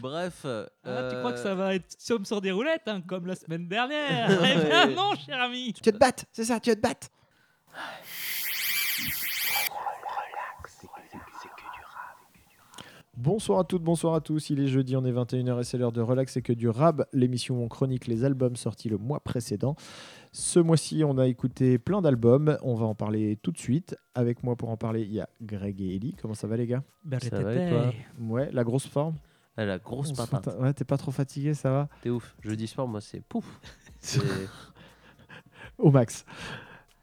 Bref. Ah, tu crois que ça euh, va être somme sur des roulettes, hein, comme la semaine dernière Eh bien non, cher ami Tu vas te battre, c'est ça, tu vas te battre. Bonsoir à toutes, bonsoir à tous. Il est jeudi, on est 21h et c'est l'heure de Relax et que du rab, l'émission où on chronique les albums sortis le mois précédent. Ce mois-ci, on a écouté plein d'albums. On va en parler tout de suite. Avec moi pour en parler, il y a Greg et Ellie. Comment ça va, les gars? Ça va et toi? Ouais, la grosse forme ah, la grosse patate. Ouais, t'es pas trop fatigué, ça va? T'es ouf. Jeudi soir, moi, c'est pouf. Au max.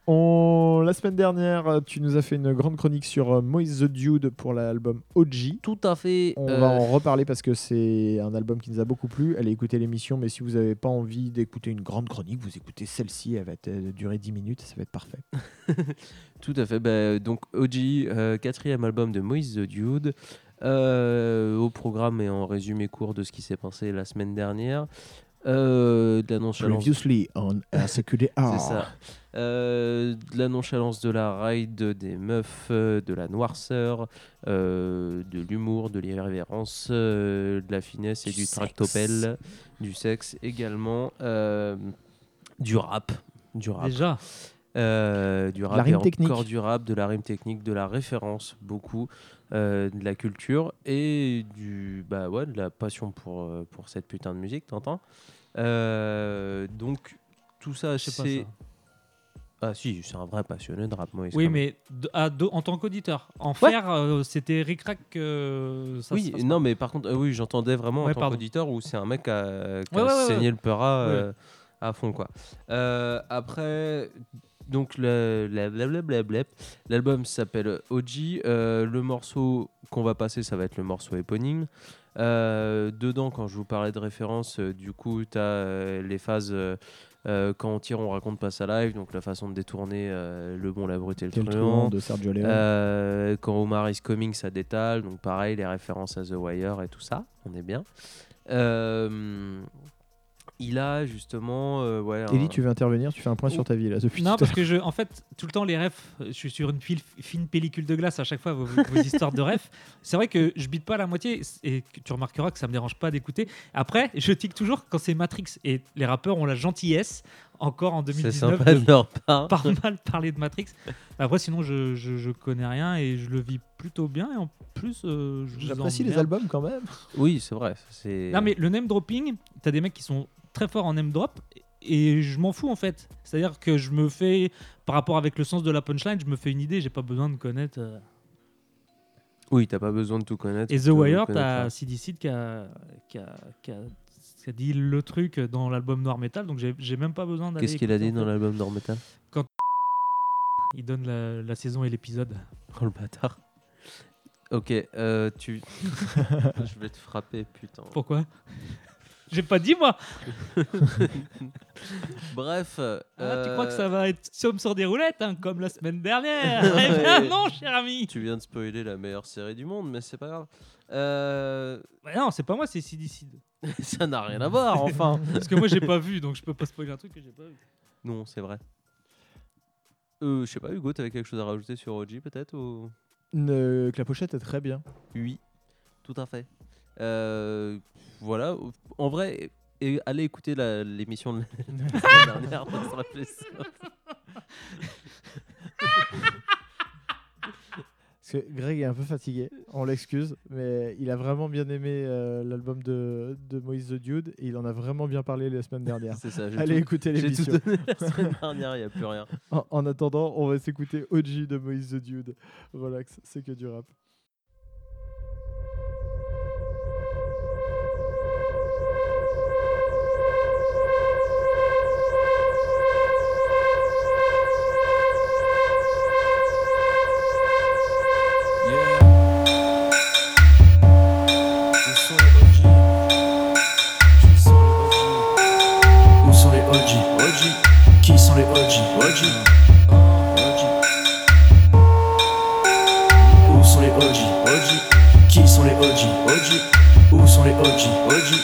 On... La semaine dernière, tu nous as fait une grande chronique sur euh, Moise the Dude pour l'album OG. Tout à fait. On euh, va en reparler parce que c'est un album qui nous a beaucoup plu. Allez écouter l'émission, mais si vous n'avez pas envie d'écouter une grande chronique, vous écoutez celle-ci. Elle va être, euh, durer 10 minutes, ça va être parfait. Tout à fait. Bah, donc OG, euh, quatrième album de Moïse the Dude. Euh, au programme et en résumé court de ce qui s'est passé la semaine dernière. Euh, de la nonchalance. Previously on SQDR. C'est ça. Euh, de la nonchalance de la ride, des meufs, euh, de la noirceur, euh, de l'humour, de l'irrévérence, euh, de la finesse et Du du, tractopelle, du sexe également, euh, du rap. Du rap. Déjà, Euh, du rap La rime et technique. encore du rap, de la rime technique, de la référence beaucoup, euh, de la culture et du bah ouais de la passion pour euh, pour cette putain de musique, t'entends? Euh, Donc tout ça, je sais pas ça. ah si, c'est un vrai passionné de rap moi. Oui, mais à deux- en tant qu'auditeur. En faire, euh, c'était ric-rac. euh, ça se oui, non, mais par contre, euh, oui, j'entendais vraiment Ouais, en tant qu'auditeur où c'est un mec qui a, qui Ouais, a ouais, ouais, saigné ouais. le peura euh, à fond, quoi. Euh, après, donc, le- l'album s'appelle OG. Euh, le morceau qu'on va passer, ça va être le morceau éponyme. Euh, dedans, quand je vous parlais de référence, euh, du coup, tu as les phases. quand on tire, on raconte pas sa live, donc la façon de détourner le bon, la brute et le Quel truand. de Sergio Leone. Quand Omar is coming, ça détale. Donc pareil, les références à The Wire et tout ça, on est bien. Euh, il a justement, euh, ouais. Ellie, un- tu veux intervenir Tu fais un point sur ta vie là depuis Non, parce que je, en fait, tout le temps, les refs, je suis sur une file- fine pellicule de glace à chaque fois, vos, vos histoires de refs. C'est vrai que je bite pas la moitié et tu remarqueras que ça me dérange pas d'écouter. Après, je tique toujours quand c'est Matrix et les rappeurs ont la gentillesse, encore en c'est 2019, sympa de de leur part. pas mal parler de Matrix. Après, sinon, je, je, je connais rien et je le vis plutôt bien. Et en plus, euh, J'apprécie les albums quand même. Oui, c'est vrai. Non, mais le name dropping, t'as des mecs qui sont très forts en name drop et je m'en fous en fait. C'est-à-dire que je me fais, par rapport avec le sens de la punchline, je me fais une idée, j'ai pas besoin de connaître. euh. Oui, t'as pas besoin de tout connaître. Et The Wire, t'as ça. CD Seed qui a, qui, a, qui, a, qui a dit le truc dans l'album Noir Metal, donc j'ai même pas besoin d'aller. Qu'est-ce qu'il a dit dans l'album Nord Metal? Il donne la, la saison et l'épisode. Oh le bâtard. Ok, euh, tu. Je vais te frapper, putain. Pourquoi? J'ai pas dit moi Bref. Ah, Tu crois que euh, ça va être somme sur des roulettes, hein, comme la semaine dernière Eh bien Ouais. non, cher ami Tu viens de spoiler la meilleure série du monde, mais c'est pas grave. Euh, Bah Non, c'est pas moi, c'est Seed. ça n'a rien à voir, enfin. Parce que moi j'ai pas vu, donc je peux pas spoiler un truc que j'ai pas vu. Non, c'est vrai. Euh, je sais pas, Hugo, t'avais quelque chose à rajouter sur OG peut-être ou... Euh, que la pochette est très bien. Oui, tout à fait. Euh, voilà, en vrai, et, allez écouter la- l'émission de la semaine dernière, ça sera plaisir. Parce que Greg est un peu fatigué, on l'excuse, mais il a vraiment bien aimé euh, l'album de, de Moïse the Dude et il en a vraiment bien parlé la semaine dernière. C'est ça, j'ai Allez tout, écouter j'ai tout l'émission. donné la semaine dernière, il n'y a plus rien. En, en attendant, on va s'écouter OG de Moïse the Dude. Relax, c'est que du rap. OG Où sont les OG OG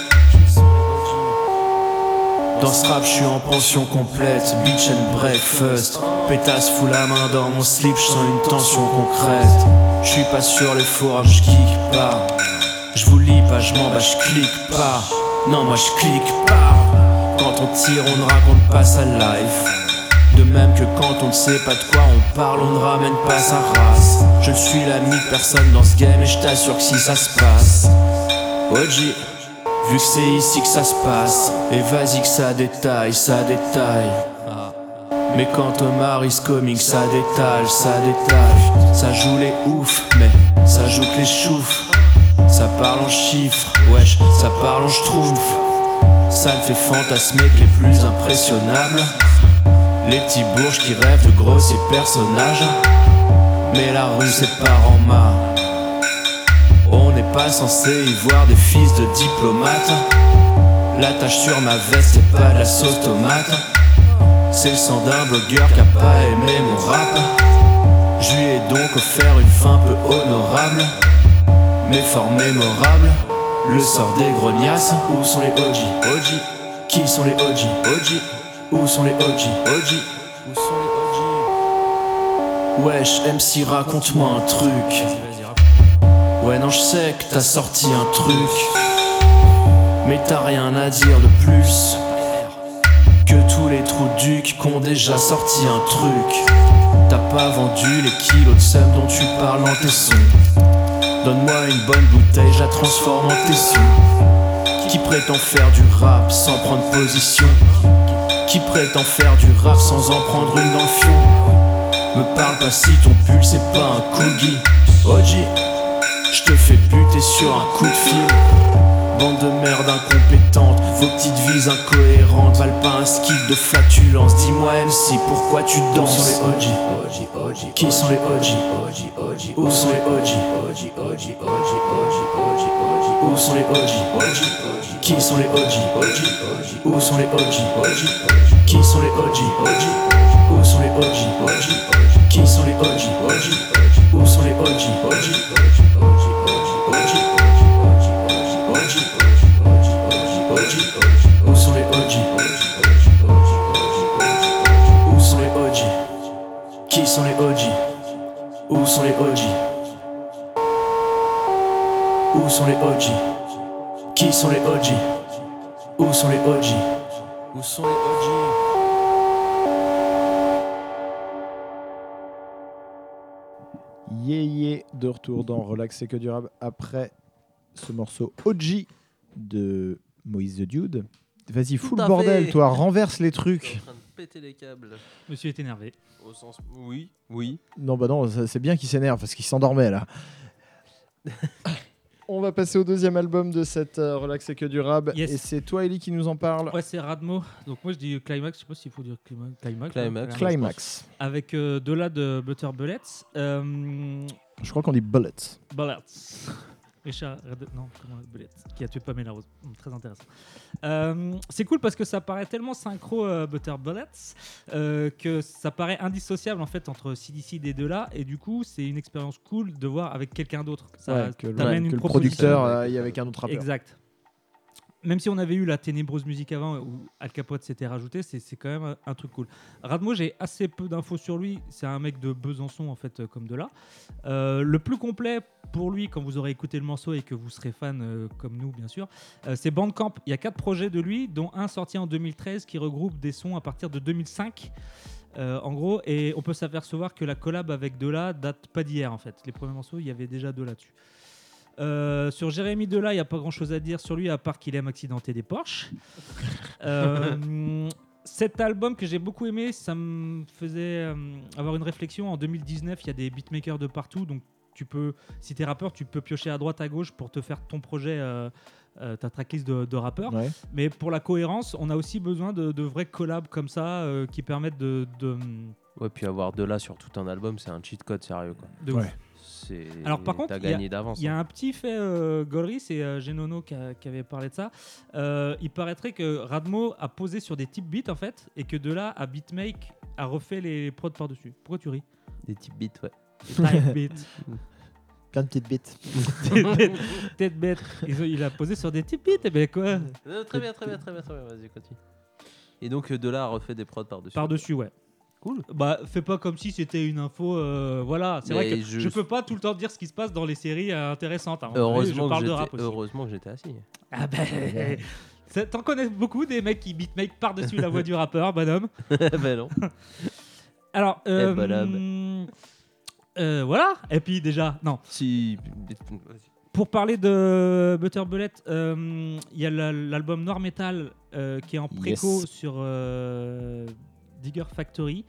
Dans ce rap, je suis en pension complète, bitch and breakfast. Pétasse fout la main dans mon slip, je sens une tension concrète. Je suis pas sur les fours, je kick pas. Je vous lis pas, je m'en bats, je clique pas. Non, moi je clique pas. Quand on tire, on ne raconte pas sa life. De même que quand on ne sait pas de quoi on parle, on ne ramène pas sa race. Je suis l'ami de personne dans ce game et je t'assure que si ça se passe. OG, vu que c'est ici que ça se passe. Et vas-y que ça détaille, ça détaille. Mais quand Omar is coming, ça détale, ça détale. Ça joue les ouf, mais ça joue que les choufs. Ça parle en chiffres, wesh, ça parle en schtroumpf. Ça me fait fantasmer que les plus impressionnables. Les petits bourges qui rêvent de grossiers personnages. Mais la rue c'est pas en main. On n'est pas censé y voir des fils de diplomates. La tache sur ma veste c'est pas la sauce tomate. C'est le sang d'un blogueur qui a pas aimé mon rap. Je lui ai donc offert une fin peu honorable, mais fort mémorable. Le sort des grognasses, où sont les OG OG Qui sont les OG OG Où sont les OG OG Où sont les OG Wesh, MC, raconte-moi un truc. Ouais, non, je sais que t'as sorti un truc, mais t'as rien à dire de plus que tous les trous ducs qu'ont déjà sorti un truc. T'as pas vendu les kilos de seum dont tu parles dans tes sons. Donne-moi une bonne bouteille, je la transforme en tesson. Qui prétend faire du rap sans prendre position? Qui prétend faire du rap sans en prendre une dans le fion Me parle pas si ton pull c'est pas un cookie OG, je te fais buter sur un coup de fil Bande de merde incompétente, vos petites vies incohérentes valent pas un skill de flatulence. Dis-moi MC, pourquoi tu danses Où sont les OG Qui sont les OG Où sont les OG Où sont les OG Qui sont les OG Où sont les OG Qui sont les OG Où sont les OG Qui sont les OG Où sont les OG sont les OG Où sont les OG Qui sont les OG Où sont les OG Où sont les OG Yeah, yeah, de retour dans Relax c'est que durable après ce morceau OG de Moïse the Dude. Vas-y, fous le bordel, fait. toi, renverse les trucs. Péter les câbles. Monsieur est énervé. Au sens. Oui, oui. Non, bah non, c'est bien qu'il s'énerve parce qu'il s'endormait là. On va passer au deuxième album de cette euh, Relax c'est que durable. Yes. Et c'est toi, Ellie, qui nous en parle. Ouais, c'est Radmo. Donc moi je dis climax, je sais pas s'il faut dire clima- climax. Climax. hein, Climax. Avec euh, de là de Butter Bullets. Euh, Je crois qu'on dit Bullets. Bullets. Richard Red- non, comment qui a tué Pamela Rose. Hum, Très intéressant. Euh, c'est cool parce que ça paraît tellement synchro euh, Butter Bullets euh, que ça paraît indissociable en fait entre CDC des deux là et du coup c'est une expérience cool de voir avec quelqu'un d'autre. Ça Ouais, que le, t'amène que le producteur euh, aille avec un autre rappeur. Exact. Même si on avait eu la ténébreuse musique avant où Al Capote s'était rajouté, c'est quand même un, truc cool. Radmo, j'ai assez peu d'infos sur lui. C'est un mec de Besançon, en fait, comme de là. Euh, le plus complet pour lui, quand vous aurez écouté le morceau et que vous serez fan, euh, comme nous, bien sûr, euh, c'est Bandcamp. Il y a quatre projets de lui, dont un sorti en 2013 qui regroupe des sons à partir de 2005. Euh, en gros, et on peut s'apercevoir que la collab avec Dela date pas d'hier en fait. Les premiers morceaux, il y avait déjà Dela dessus. Euh, sur Jérémy Dela, il n'y a pas grand chose à dire sur lui à part qu'il aime accidenter des Porsche. Euh, cet album que j'ai beaucoup aimé, ça me faisait euh, avoir une réflexion. En 2019, il y a des beatmakers de partout, donc tu peux, si t'es rappeur, tu peux piocher à droite à gauche pour te faire ton projet, euh, euh, ta tracklist de, de rappeur. Ouais. Mais pour la cohérence, on a aussi besoin de, de vrais collabs comme ça euh, qui permettent de, de, Ouais, puis avoir de là sur tout un album, c'est un cheat code sérieux. Quoi. de Ouais. ouf. C'est... Alors, par contre, il y a- y hein. un petit fait euh, gaulerie, c'est euh, Genono qui, a- qui avait parlé de ça. Euh, il paraîtrait que Radmo a posé sur des types beats en fait, et que de là à Beatmake a refait les prods par-dessus. Pourquoi tu ris? Des types beats, ouais. Type beats. Plein de petites bêtes. Tête bête. Il a posé sur des types beats, et ben quoi? Non, très bien, très bien, très bien, très bien. Vas-y, continue. Et donc, euh, de là a refait des prods par-dessus. Par-dessus, ouais. Cool. Bah, fais pas comme si c'était une info. euh, voilà, c'est vrai que je... je- peux pas tout le temps dire ce qui se passe dans les séries euh, intéressantes. hein. Heureusement, je parle que de j'étais- rap aussi. heureusement que j'étais assis. Ah ben. ça- T'en connais beaucoup des mecs qui beatmake par-dessus la voix du rappeur, bonhomme. ben non. Alors, euh, bonhomme. euh, voilà. Et puis déjà, non. Si. Pour parler de Butter Bullet, euh, il y a la- l'album Noir Metal euh, qui est en préco Yes. sur euh, Digger Factory.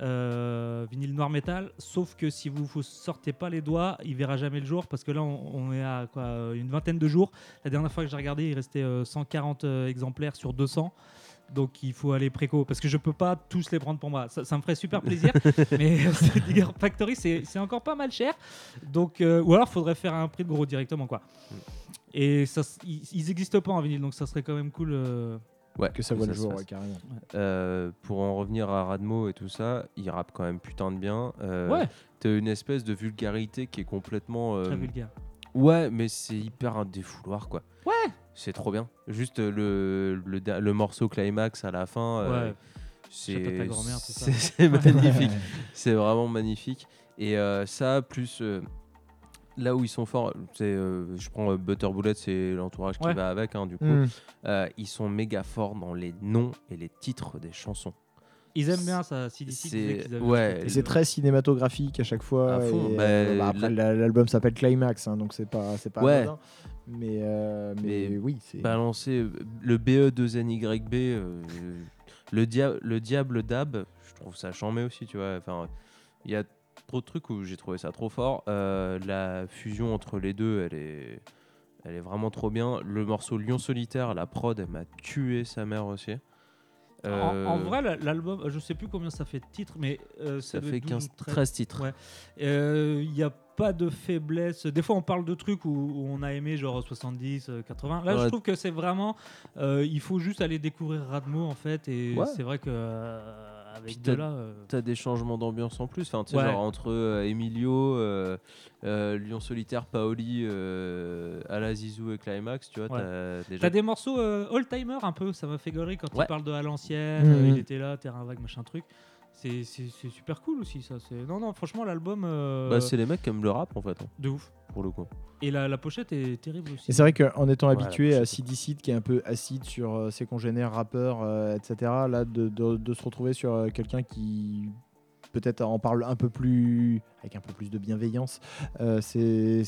euh, vinyle noir métal, sauf que si vous vous sortez pas les doigts, il verra jamais le jour parce que là on, on est à quoi, euh, une vingtaine de jours. La dernière fois que j'ai regardé, il restait euh, 140 euh, exemplaires sur 200. Donc il faut aller préco parce que je peux pas tous les prendre pour moi. Ça, ça me ferait super plaisir, mais Digger Factory c'est encore pas mal cher. Donc euh, ou alors faudrait faire un prix de gros directement quoi. Et ça, s- ils, ils existent pas en vinyle donc ça serait quand même cool. euh, Ouais, Que ça voit le jour, ouais, carrément. Euh, pour en revenir à Radmo et tout ça, il rappe quand même putain de bien. Euh, Ouais, T'as une espèce de vulgarité qui est complètement. euh, très vulgaire. Ouais, mais c'est hyper un défouloir quoi. Ouais. C'est trop bien. Juste le, le, le morceau climax à la fin. Ouais. c'est magnifique. c'est vraiment magnifique. Et ça, plus là où ils sont forts, c'est, euh, je prends euh, Butter Bullet, c'est l'entourage qui Ouais. va avec, hein, du coup. Hmm. Euh, ils sont méga forts dans les noms et les titres des chansons. Ils aiment bien ça. CDC C'est- ouais, c'est très cinématographique à chaque fois. À fond, et, bah, euh, bah, après, la- l'album s'appelle Climax, hein, donc c'est pas, c'est pas Ouais. anodin. Mais, euh, mais, Mais oui, c'est. Balancer euh, le BE2NYB, euh, le, dia le Diable Dab, je trouve ça chambé aussi, tu vois. Enfin, il y a trop de trucs où j'ai trouvé ça trop fort. Euh, la fusion entre les deux, elle est, elle est vraiment trop bien. Le morceau Lion Solitaire, la prod, elle m'a tué sa mère aussi. En, Euh, en vrai, la- l'album, je sais plus combien ça fait de titres, mais euh, ça fait être 12 15, ou 13. 13 titres. Ouais. Euh, Il n'y a pas de faiblesse. Des fois, on parle de trucs où, où on a aimé genre 70, euh, 80. Là, je Ouais. trouve que c'est vraiment. il faut juste aller découvrir Radmo en fait. Et Ouais. c'est vrai que avec Puis de t'as- là. euh, T'as des changements d'ambiance en plus, enfin, tu sais, Ouais. genre entre euh, Emilio, euh, euh, Lion Solitaire, Paoli, euh, Alazizou et Climax, tu vois, Ouais. t'as déjà T'as des morceaux old-timer un peu, ça m'a fait gaulerie quand Ouais. il parle de à l'ancienne, euh, il était là, terrain vague, machin truc. C'est super cool aussi ça. c'est- Non, non, franchement, l'album, euh, Bah, c'est les mecs qui aiment le rap en fait, hein, de ouf. pour le coup. Et la, la pochette est terrible aussi. Et c'est vrai qu'en étant Ouais, habitué à Seed qui est un peu acide sur euh, ses congénères rappeurs, euh, etc., là, de, de- de se retrouver sur euh, quelqu'un qui peut-être en parle un peu plus, avec un peu plus de bienveillance, euh, c'est.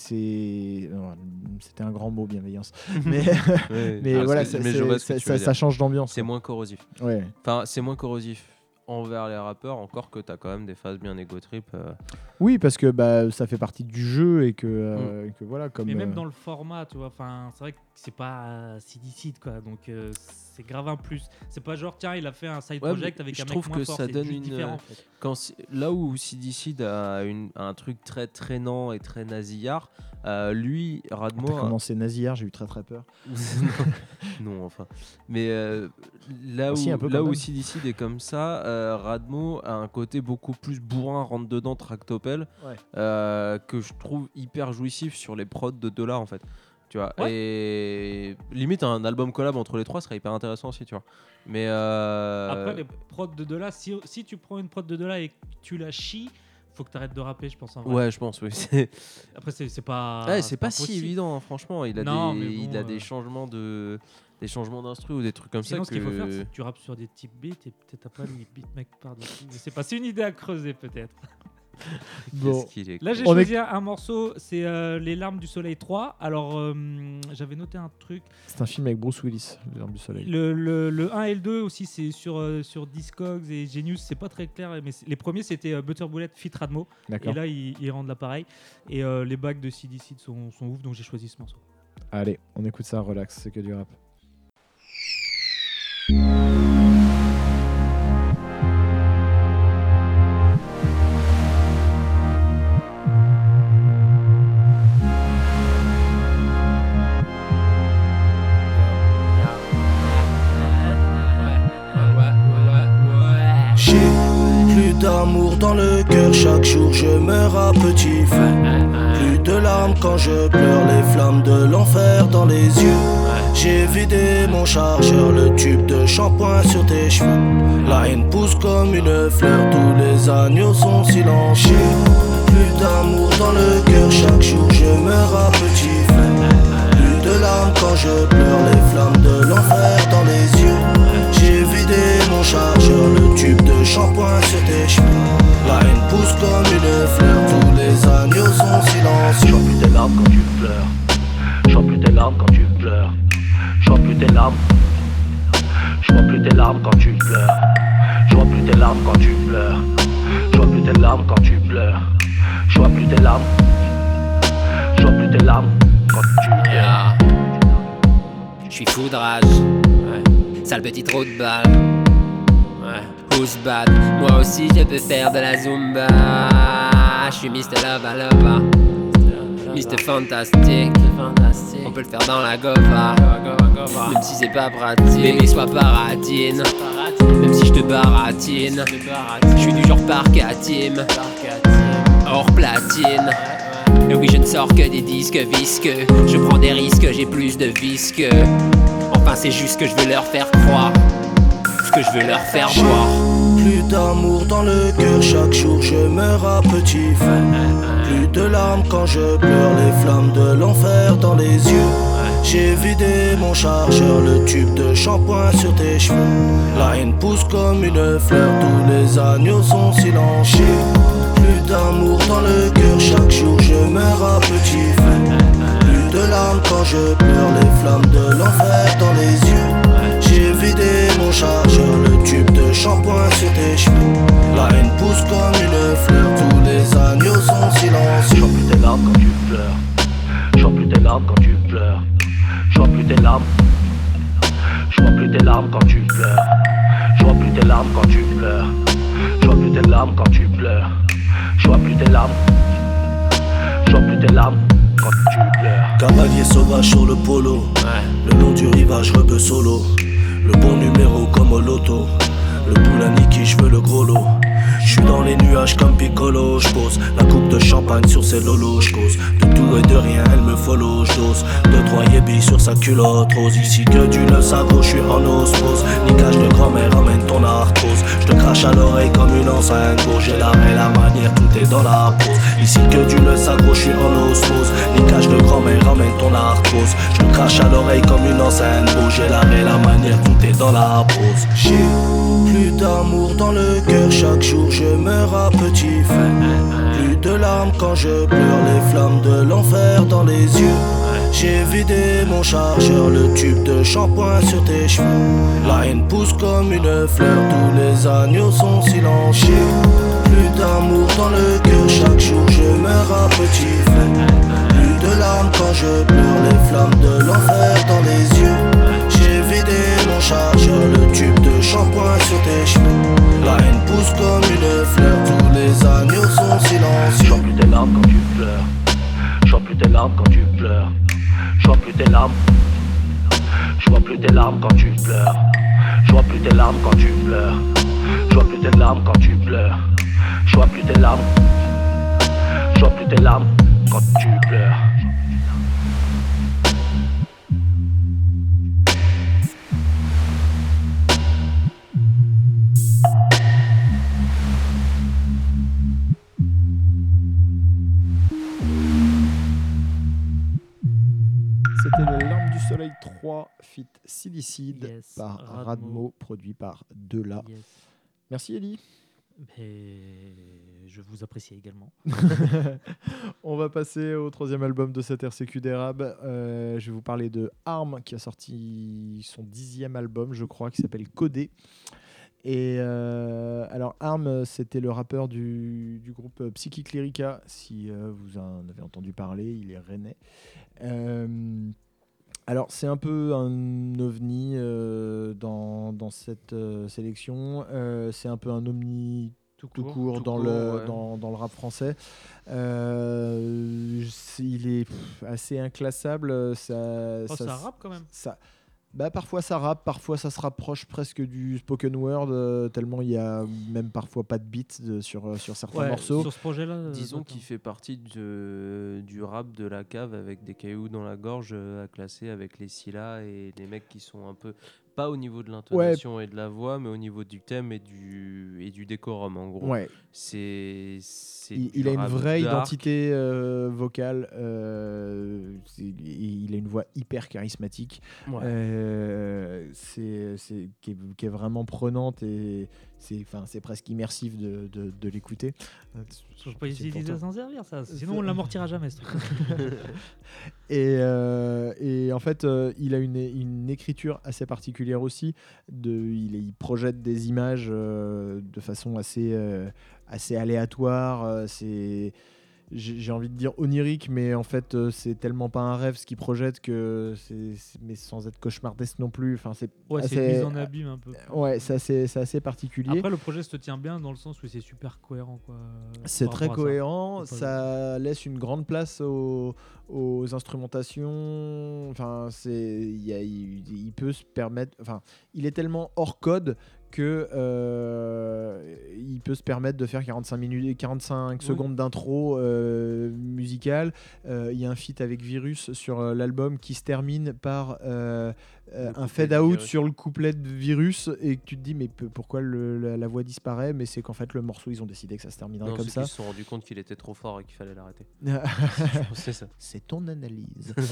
C'était un grand mot, bienveillance. Mais, Ouais. mais Ah, voilà, ça, mais ça- change d'ambiance. C'est moins corrosif. Ouais. Enfin, c'est moins corrosif envers les rappeurs, encore que t'as quand même des phases bien égo trip. euh. Oui, parce que bah, ça fait partie du jeu et que, euh, et que voilà, comme. Mais même euh, dans le format, tu vois, enfin, c'est vrai que c'est pas euh, CD quoi, donc euh, c'est grave un plus. C'est pas genre, tiens, il a fait un side Ouais, project avec je un mec trouve moins que fort, ça c'est donne juste une, différent, euh, en fait. Quand là où a, une- a un truc très traînant et très nasillard, euh, lui, Radmo. T'as a- commencé nasillard, j'ai eu très très peur. non, enfin. Mais euh, là, Aussi, où, un peu là quand où. CDC est comme ça, euh, Radmo a un côté beaucoup plus bourrin, rentre dedans, tractopelle, Ouais. euh, que je trouve hyper jouissif sur les prods de dollars en fait. Tu vois, Ouais. et limite un album collab entre les trois serait hyper intéressant aussi, tu vois. Mais euh, Après, les prods de Dola, si, si tu prends une prod de Dola et que tu la chies, faut que tu arrêtes de rapper, je pense. En vrai. ouais, je pense, oui. Après, c'est pas. ouais, c'est pas si évident, hein, franchement. Il a Non, des, mais bon, il a euh, des changements de, des changements d'instru ou des trucs comme Sinon, ça ce qu'il faut faire, que- c'est que tu rappes sur des types beats et peut-être pas les beatmakers par-dessus. Je sais pas, c'est une idée à creuser peut-être. Bon. Est Là, j'ai On choisi un morceau, c'est euh, Les larmes du soleil 3. Alors, euh, j'avais noté un truc. C'est un film avec Bruce Willis, Les Armes du Soleil. Le, le, le 1 et le 2 aussi, c'est sur, euh, sur Discogs et Genius, c'est pas très clair. Mais les premiers, c'était euh, Butter Bullet, Fit Radmo. Et là, ils, ils rendent l'appareil. Et euh, les bacs de CDC sont, sont ouf, donc j'ai choisi ce morceau. Allez, on écoute ça, relax, c'est que du rap. Chaque jour je meurs à petit feu. Plus de larmes quand je pleure les flammes de l'enfer dans les yeux. J'ai vidé mon chargeur, le tube de shampoing sur tes cheveux. La haine pousse comme une fleur, tous les agneaux sont silencieux. Plus d'amour dans le cœur, chaque jour je meurs à petit feu. Plus de larmes quand je pleure, les flammes de l'enfer dans les yeux. Vidé mon chargeur, le tube de shampoing sur tes cheveux. La haine pousse comme une fleur, tous les agneaux sont silencieux. Je vois plus tes larmes quand tu pleures. Je vois plus tes larmes quand tu pleures. Je vois plus tes larmes. Je vois plus tes larmes quand tu pleures. Je vois plus tes larmes quand tu pleures. Je vois plus tes larmes quand tu pleures. Je vois plus tes larmes. Je vois plus tes larmes quand tu pleures. Yeah. Je suis foudrage, ouais. Sale petit trou de balle. Ouais. Who's bad? Moi aussi je peux faire de la zumba. Je suis Mr. Lava Lava. Mr. Fantastique. On peut le faire dans la gova. Même si c'est pas pratique. Bébé, sois paratine. Même si je te baratine. Je suis du genre parc à team. Hors platine. Et oui, je ne sors que des disques visqueux. Je prends des risques, j'ai plus de vis c'est juste que je veux leur faire croire. Ce que je veux leur faire voir. Plus d'amour dans le cœur, chaque jour je meurs à petit feu. Plus de larmes quand je pleure, les flammes de l'enfer dans les yeux. J'ai vidé mon chargeur, le tube de shampoing sur tes cheveux. La haine pousse comme une fleur, tous les agneaux sont silencieux. Plus d'amour dans le cœur, chaque jour je meurs à petit feu. Quand je pleure, les flammes de l'enfer dans les yeux. J'ai vidé mon chargeur, le tube de shampoing sur tes cheveux. La haine pousse comme une fleur, tous les agneaux sont silencieux. vois plus tes larmes quand tu pleures. Je vois plus tes larmes quand tu pleures. Je vois plus tes larmes. Je plus tes larmes quand tu pleures. Je vois plus tes larmes quand tu pleures. Je vois plus tes larmes quand tu pleures. Je vois plus tes larmes. Je plus tes larmes quand tu pleures. Cavalier sauvage sur le polo, le long du rivage rebeu solo. Le bon numéro comme au loto. Le boule à Niki, je veux le gros lot. Je suis dans les nuages comme Piccolo, je pose la coupe de champagne sur ses lolos, je cause de rien, elle me follow, je dose deux trois yébis sur sa culotte rose. Ici que du le sago, je suis en osmose. Niquage de grand-mère, ramène ton arthrose. Je te crache à l'oreille comme une enceinte. J'ai l'art et la manière, tout est dans la pose. Ici que du le sago, je suis en osmose. Niquage de grand-mère, ramène ton arthrose. Je te crache à l'oreille comme une enceinte. J'ai l'art et la manière, tout est dans la pose. J'ai plus d'amour dans le cœur, chaque jour je meurs à petit feu. Plus de larmes quand je pleure, les flammes de l'enfer dans les yeux. J'ai vidé mon chargeur, le tube de shampoing sur tes cheveux. La haine pousse comme une fleur, tous les agneaux sont silencieux. Plus d'amour dans le cœur, chaque jour je meurs à petit feu. Plus de larmes quand je pleure, les flammes de l'enfer dans les yeux. J'ai vidé mon chargeur, le tube de shampoing sur tes cheveux. La haine pousse comme une fleur, tous les agneaux sont Je silencieux. vois plus tes larmes quand tu pleures. Je vois plus tes larmes quand tu pleures. Je vois plus tes larmes. Je vois plus tes larmes quand tu pleures. Je vois plus tes larmes quand tu pleures. Je vois plus tes larmes quand tu pleures. Je vois plus tes larmes. Je vois plus tes larmes quand tu pleures. C'était le Larme du Soleil 3 fit Silicide Yes, par Radmo. Radmo, produit par Dela. Yes. Merci Ellie. Et je vous apprécie également. On va passer au troisième album de cette RCQ d'Érable. Euh, je vais vous parler de Arm qui a sorti son dixième album, je crois, qui s'appelle Codé. Et euh, alors Arm, c'était le rappeur du, du groupe Psychic Lyrica, si euh, vous en avez entendu parler, il est rennais. Euh, alors c'est un peu un ovni dans, dans cette sélection. C'est un peu un omni tout court, tout dans, court, le, ouais. dans, dans le rap français. Il est pff, assez inclassable. Ça, Oh, ça- ça rappe quand même. ça- Bah, parfois ça rappe, parfois ça se rapproche presque du spoken word, euh, tellement il y a même parfois pas de beat de- sur, euh, sur certains Ouais, morceaux. Sur ce projet-là. euh, Disons qu'il fait partie de- du rap de la cave avec des cailloux dans la gorge euh, à classer avec les Scylla et les mecs qui sont un peu pas au niveau de l'intonation et de la voix mais au niveau du thème et du et du décorum en gros. Ouais, C'est il, a une vraie dark. identité euh, vocale, euh, il a une voix hyper charismatique. Ouais. Euh, c'est c'est- qui, est, qui est vraiment prenante et c'est enfin, c'est presque immersif de, de, de l'écouter. Euh, Je peux essayer de s'en servir, ça. Sinon, on l'amortira jamais, ce truc. Et, euh, et en fait, euh, il a une, une écriture assez particulière aussi. De, il, il projette des images euh, de façon assez, assez aléatoire. c'est j'ai envie de dire onirique, mais en fait, euh, c'est tellement pas un rêve ce qu'il projette que c'est, mais sans être cauchemardesque non plus. Enfin, c'est Ouais, c'est assez- mise en abîme un peu. ouais, c'est assez, c'est assez particulier. Après, le projet se tient bien dans le sens où c'est super cohérent. quoi. C'est très ça. cohérent, ça laisse une grande place aux, aux instrumentations. Enfin, c'est, il peut se permettre. Enfin, il est tellement hors code que euh, il peut se permettre de faire 45 minutes, 45 Oui. secondes d'intro euh, musicale. Euh, Il y a un feat avec Virus sur euh, l'album qui se termine par euh, un fade de out sur le couplet de Virus et que tu te dis mais pourquoi le- la, la voix disparaît? Mais c'est qu'en fait le morceau ils ont décidé que ça se terminerait Non, comme ça. qu'ils se sont rendus compte qu'il était trop fort et qu'il fallait l'arrêter. c'est ton analyse.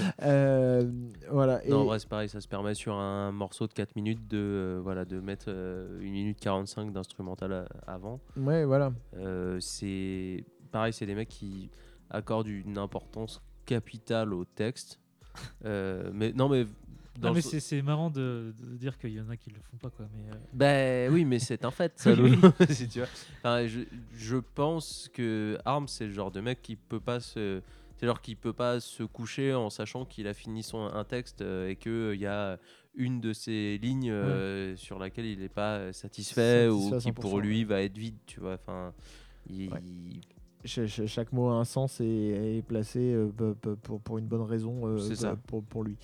Voilà. Et Non, en vrai, c'est pareil, ça se permet sur un morceau de 4 minutes de, voilà, de mettre 1 minute 45 d'instrumental à- avant. ouais, voilà. Euh, c'est pareil, c'est des mecs qui accordent une importance capitale au texte. Euh, mais non, mais. Non, mais le- c'est c'est marrant de, de dire qu'il y en a qui le font pas. Quoi. Mais, euh, Ben oui, mais c'est un fait, ça. Oui. Si tu vois. Enfin, je, je pense que Arm, c'est le genre de mec qui peut pas se. C'est genre qui peut pas se coucher en sachant qu'il a fini son un texte euh, et qu'il y a une de ces lignes euh, sur laquelle il n'est pas euh, satisfait, Satisfait ou qui pour 100%, lui va être vide, tu vois. Enfin, il- Ouais. Cha- cha- chaque mot a un sens et est placé euh, pour, pour une bonne raison euh, ça. Pour lui.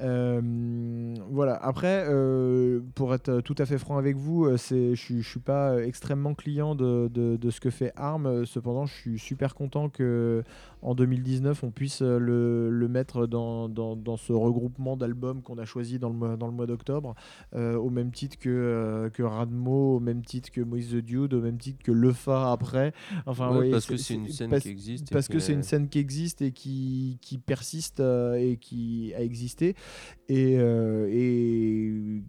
Euh, voilà. Après, euh, pour être tout à fait franc avec vous, euh, je ne suis pas extrêmement client de, de- de ce que fait ARM. Cependant, je suis super content que en 2019, on puisse le, le mettre dans, dans, dans ce regroupement d'albums qu'on a choisi dans le mois, dans le mois d'octobre, euh, au même titre que, que Radmo, au même titre que Moïse the Dude, au même titre que Lefa après. Enfin, Ouais, parce que c'est une scène parce- qui existe. et parce que c'est une scène qui existe et qui, qui persiste et qui a existé. Et, euh, et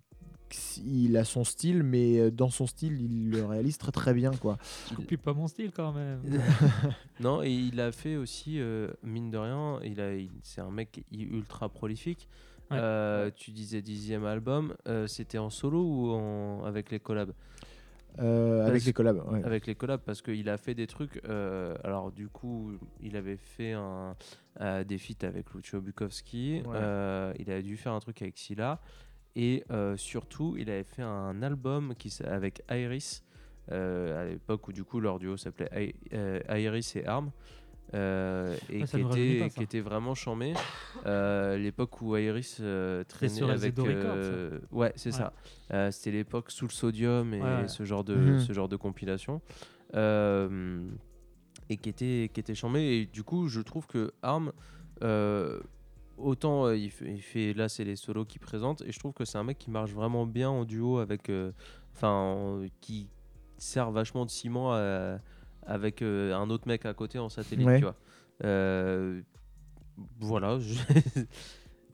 il a son style, mais dans son style, il le réalise très très bien. Quoi. je copie pas mon style quand même. non, et il a fait aussi, euh, mine de rien, il a, il- c'est un mec ultra prolifique. Ouais. Euh, Tu disais dixième album, euh, c'était en solo ou en, avec les collabs? Euh, avec les collabs. ouais. Avec les collabs, parce qu'il a fait des trucs. euh, alors, du coup, il avait fait un, euh, des feats avec Lucio Bukowski. Ouais. euh, il avait dû faire un truc avec Scylla. Et euh, surtout, il avait fait un album qui, avec Iris, euh, à l'époque où du coup leur duo s'appelait I- euh, Iris et Arm. Euh, et Ah, ça qui, était, pas, ça. qui était vraiment chambé. Euh, l'époque où Iris euh, traînait sur avec. Records, euh, ouais, c'est Ouais. ça. Euh, C'était l'époque sous le sodium et Ouais, ouais. ce genre de Mhm. ce genre de compilation. Euh, et qui était qui était chambé. Et du coup, je trouve que Arm euh, autant euh, il, fait, il fait- là c'est les solos qui présentent et je trouve que c'est un mec qui marche vraiment bien en duo avec enfin en- qui sert vachement de ciment à- avec euh, un autre mec à côté en satellite Ouais. tu vois Euh, voilà je-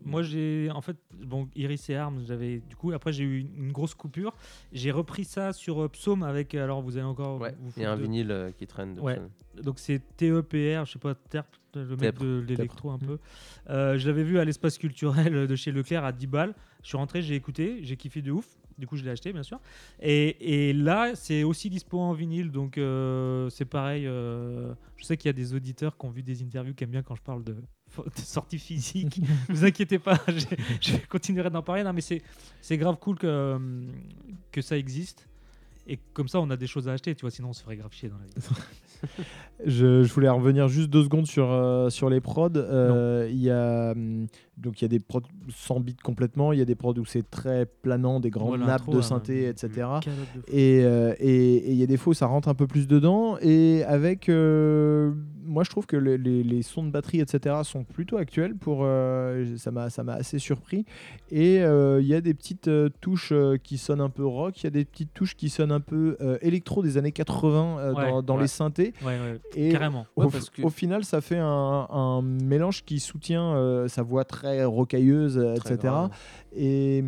Moi, j'ai en fait, bon, Iris et Arms, j'avais du coup, après, j'ai eu une, grosse coupure. J'ai repris ça sur euh, Psaume avec, alors vous allez encore. ouais vous il y a un de- vinyle euh, qui traîne de Ouais. Donc c'est TEPR, je sais pas, Terp, le mec de l'électro un peu. Euh, je l'avais vu à l'espace culturel de chez Leclerc à 10 balles. Je suis rentré, j'ai écouté, j'ai kiffé de ouf. Du coup, je l'ai acheté, bien sûr. Et, et là, c'est aussi dispo en vinyle, donc euh, c'est pareil. euh, je sais qu'il y a des auditeurs qui ont vu des interviews qui aiment bien quand je parle de, de sortie physique. vous inquiétez pas, je continuerai d'en parler. Non, mais c'est c'est grave cool que, euh, que ça existe. Et comme ça, on a des choses à acheter, tu vois, sinon on se ferait grave chier dans la vie. Je, je voulais revenir juste deux secondes sur, euh, sur les prods. Euh, Il y a hum, donc il y a des prods sans beat complètement. Il y a des prods où c'est très planant, des grandes nappes de là, synthé, etc. Et euh, et- et il y a des fois où ça rentre un peu plus dedans. Et avec, moi je trouve que les, les- les sons de batterie, etc. sont plutôt actuels. Pour, euh, ça m'a ça m'a assez surpris. Et euh, il y a des petites euh, touches euh, qui sonnent un peu rock. Il y a des petites touches qui sonnent un peu électro des années 80 euh, Ouais, dans, dans ouais. les synthés. Ouais, Et carrément. au, Ouais, parce que- au final, ça fait un, un mélange qui soutient sa voix très rocailleuse, Très etc. grave. Et,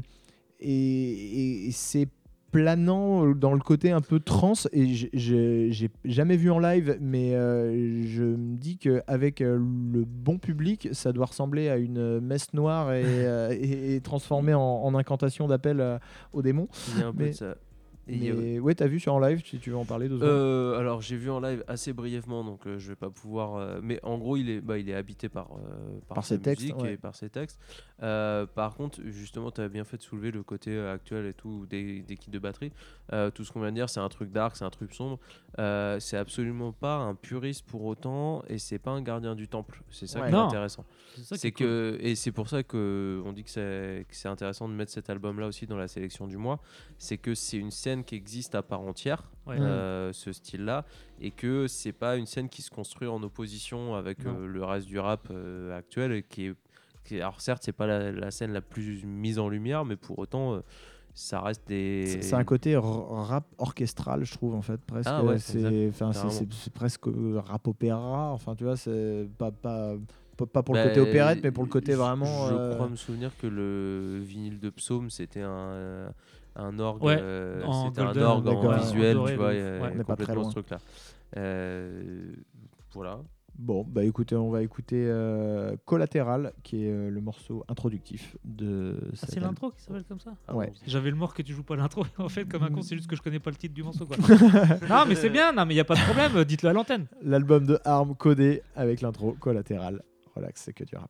et, et c'est planant dans le côté un peu trans. Et j'ai jamais vu en live, mais euh, je me dis qu'avec euh, le bon public, ça doit ressembler à une messe noire et, euh, et, et transformée en, en incantation d'appel euh, aux démons. Il y a un peu Mais- de ça. Et Mais ouais, t'as vu sur en live, si tu veux en parler deux. Euh, alors j'ai vu en live assez brièvement, donc euh, je vais pas pouvoir. euh, mais en gros, il est, bah, il est habité par euh, Par sa ses textes, musique ouais. et par ses textes. Euh, par contre, justement, tu as bien fait de soulever le côté euh, actuel et tout des, des kits de batterie. Euh, tout ce qu'on vient de dire, c'est un truc dark, c'est un truc sombre. Euh, c'est absolument pas un puriste pour autant, et c'est pas un gardien du temple. C'est ça Ouais. qui est Non. intéressant. C'est cool. que et c'est pour ça que on dit que c'est intéressant de mettre cet album là aussi dans la sélection du mois. C'est que c'est une scène qui existe à part entière, Ouais. ce style-là, et que c'est pas une scène qui se construit en opposition avec le reste du rap actuel, et qui est- alors certes c'est pas la, la scène la plus mise en lumière, mais pour autant euh, ça reste des. C'est un côté rap orchestral, je trouve, en fait, presque. Ah ouais, c'est enfin, c'est- carrément. c'est c'est presque euh, rap opéra. Enfin, tu vois, c'est pas, pas, pas, pour le Bah, côté opérette, mais pour le côté vraiment. Je euh, crois me souvenir que le vinyle de Psaume c'était un un orgue, Ouais, euh, en c'était un orgue en visuel, doré, tu vois, Ouais. Complètement loin. ce truc-là. Euh, voilà. Bon, bah écoutez, on va écouter euh, Collatéral, qui est euh, le morceau introductif de. Ah, c'est l'intro qui s'appelle comme ça? Ouais. Allons-y. J'avais le mort que tu joues pas l'intro. En fait, comme un con, c'est juste que je connais pas le titre du morceau. Quoi. non, mais c'est bien. Non, mais il y a pas de problème. Dites-le à l'antenne. L'album de Arm codé avec l'intro Collatéral. Relax, c'est que du rap.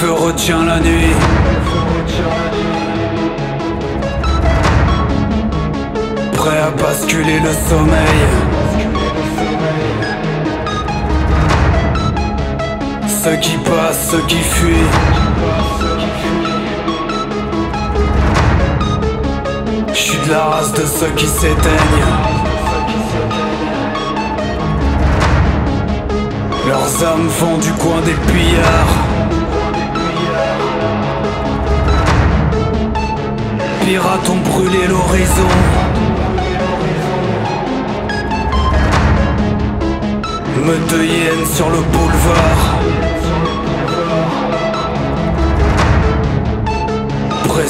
Feux, retiens la nuit.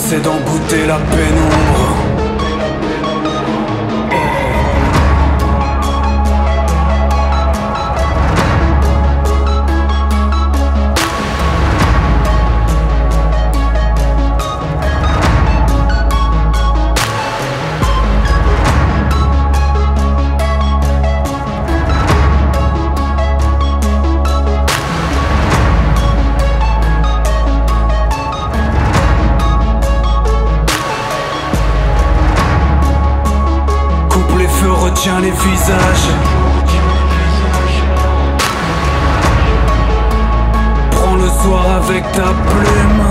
Pressé d'en goûter la pénombre. Retiens les visages. Prends le soir avec ta plume.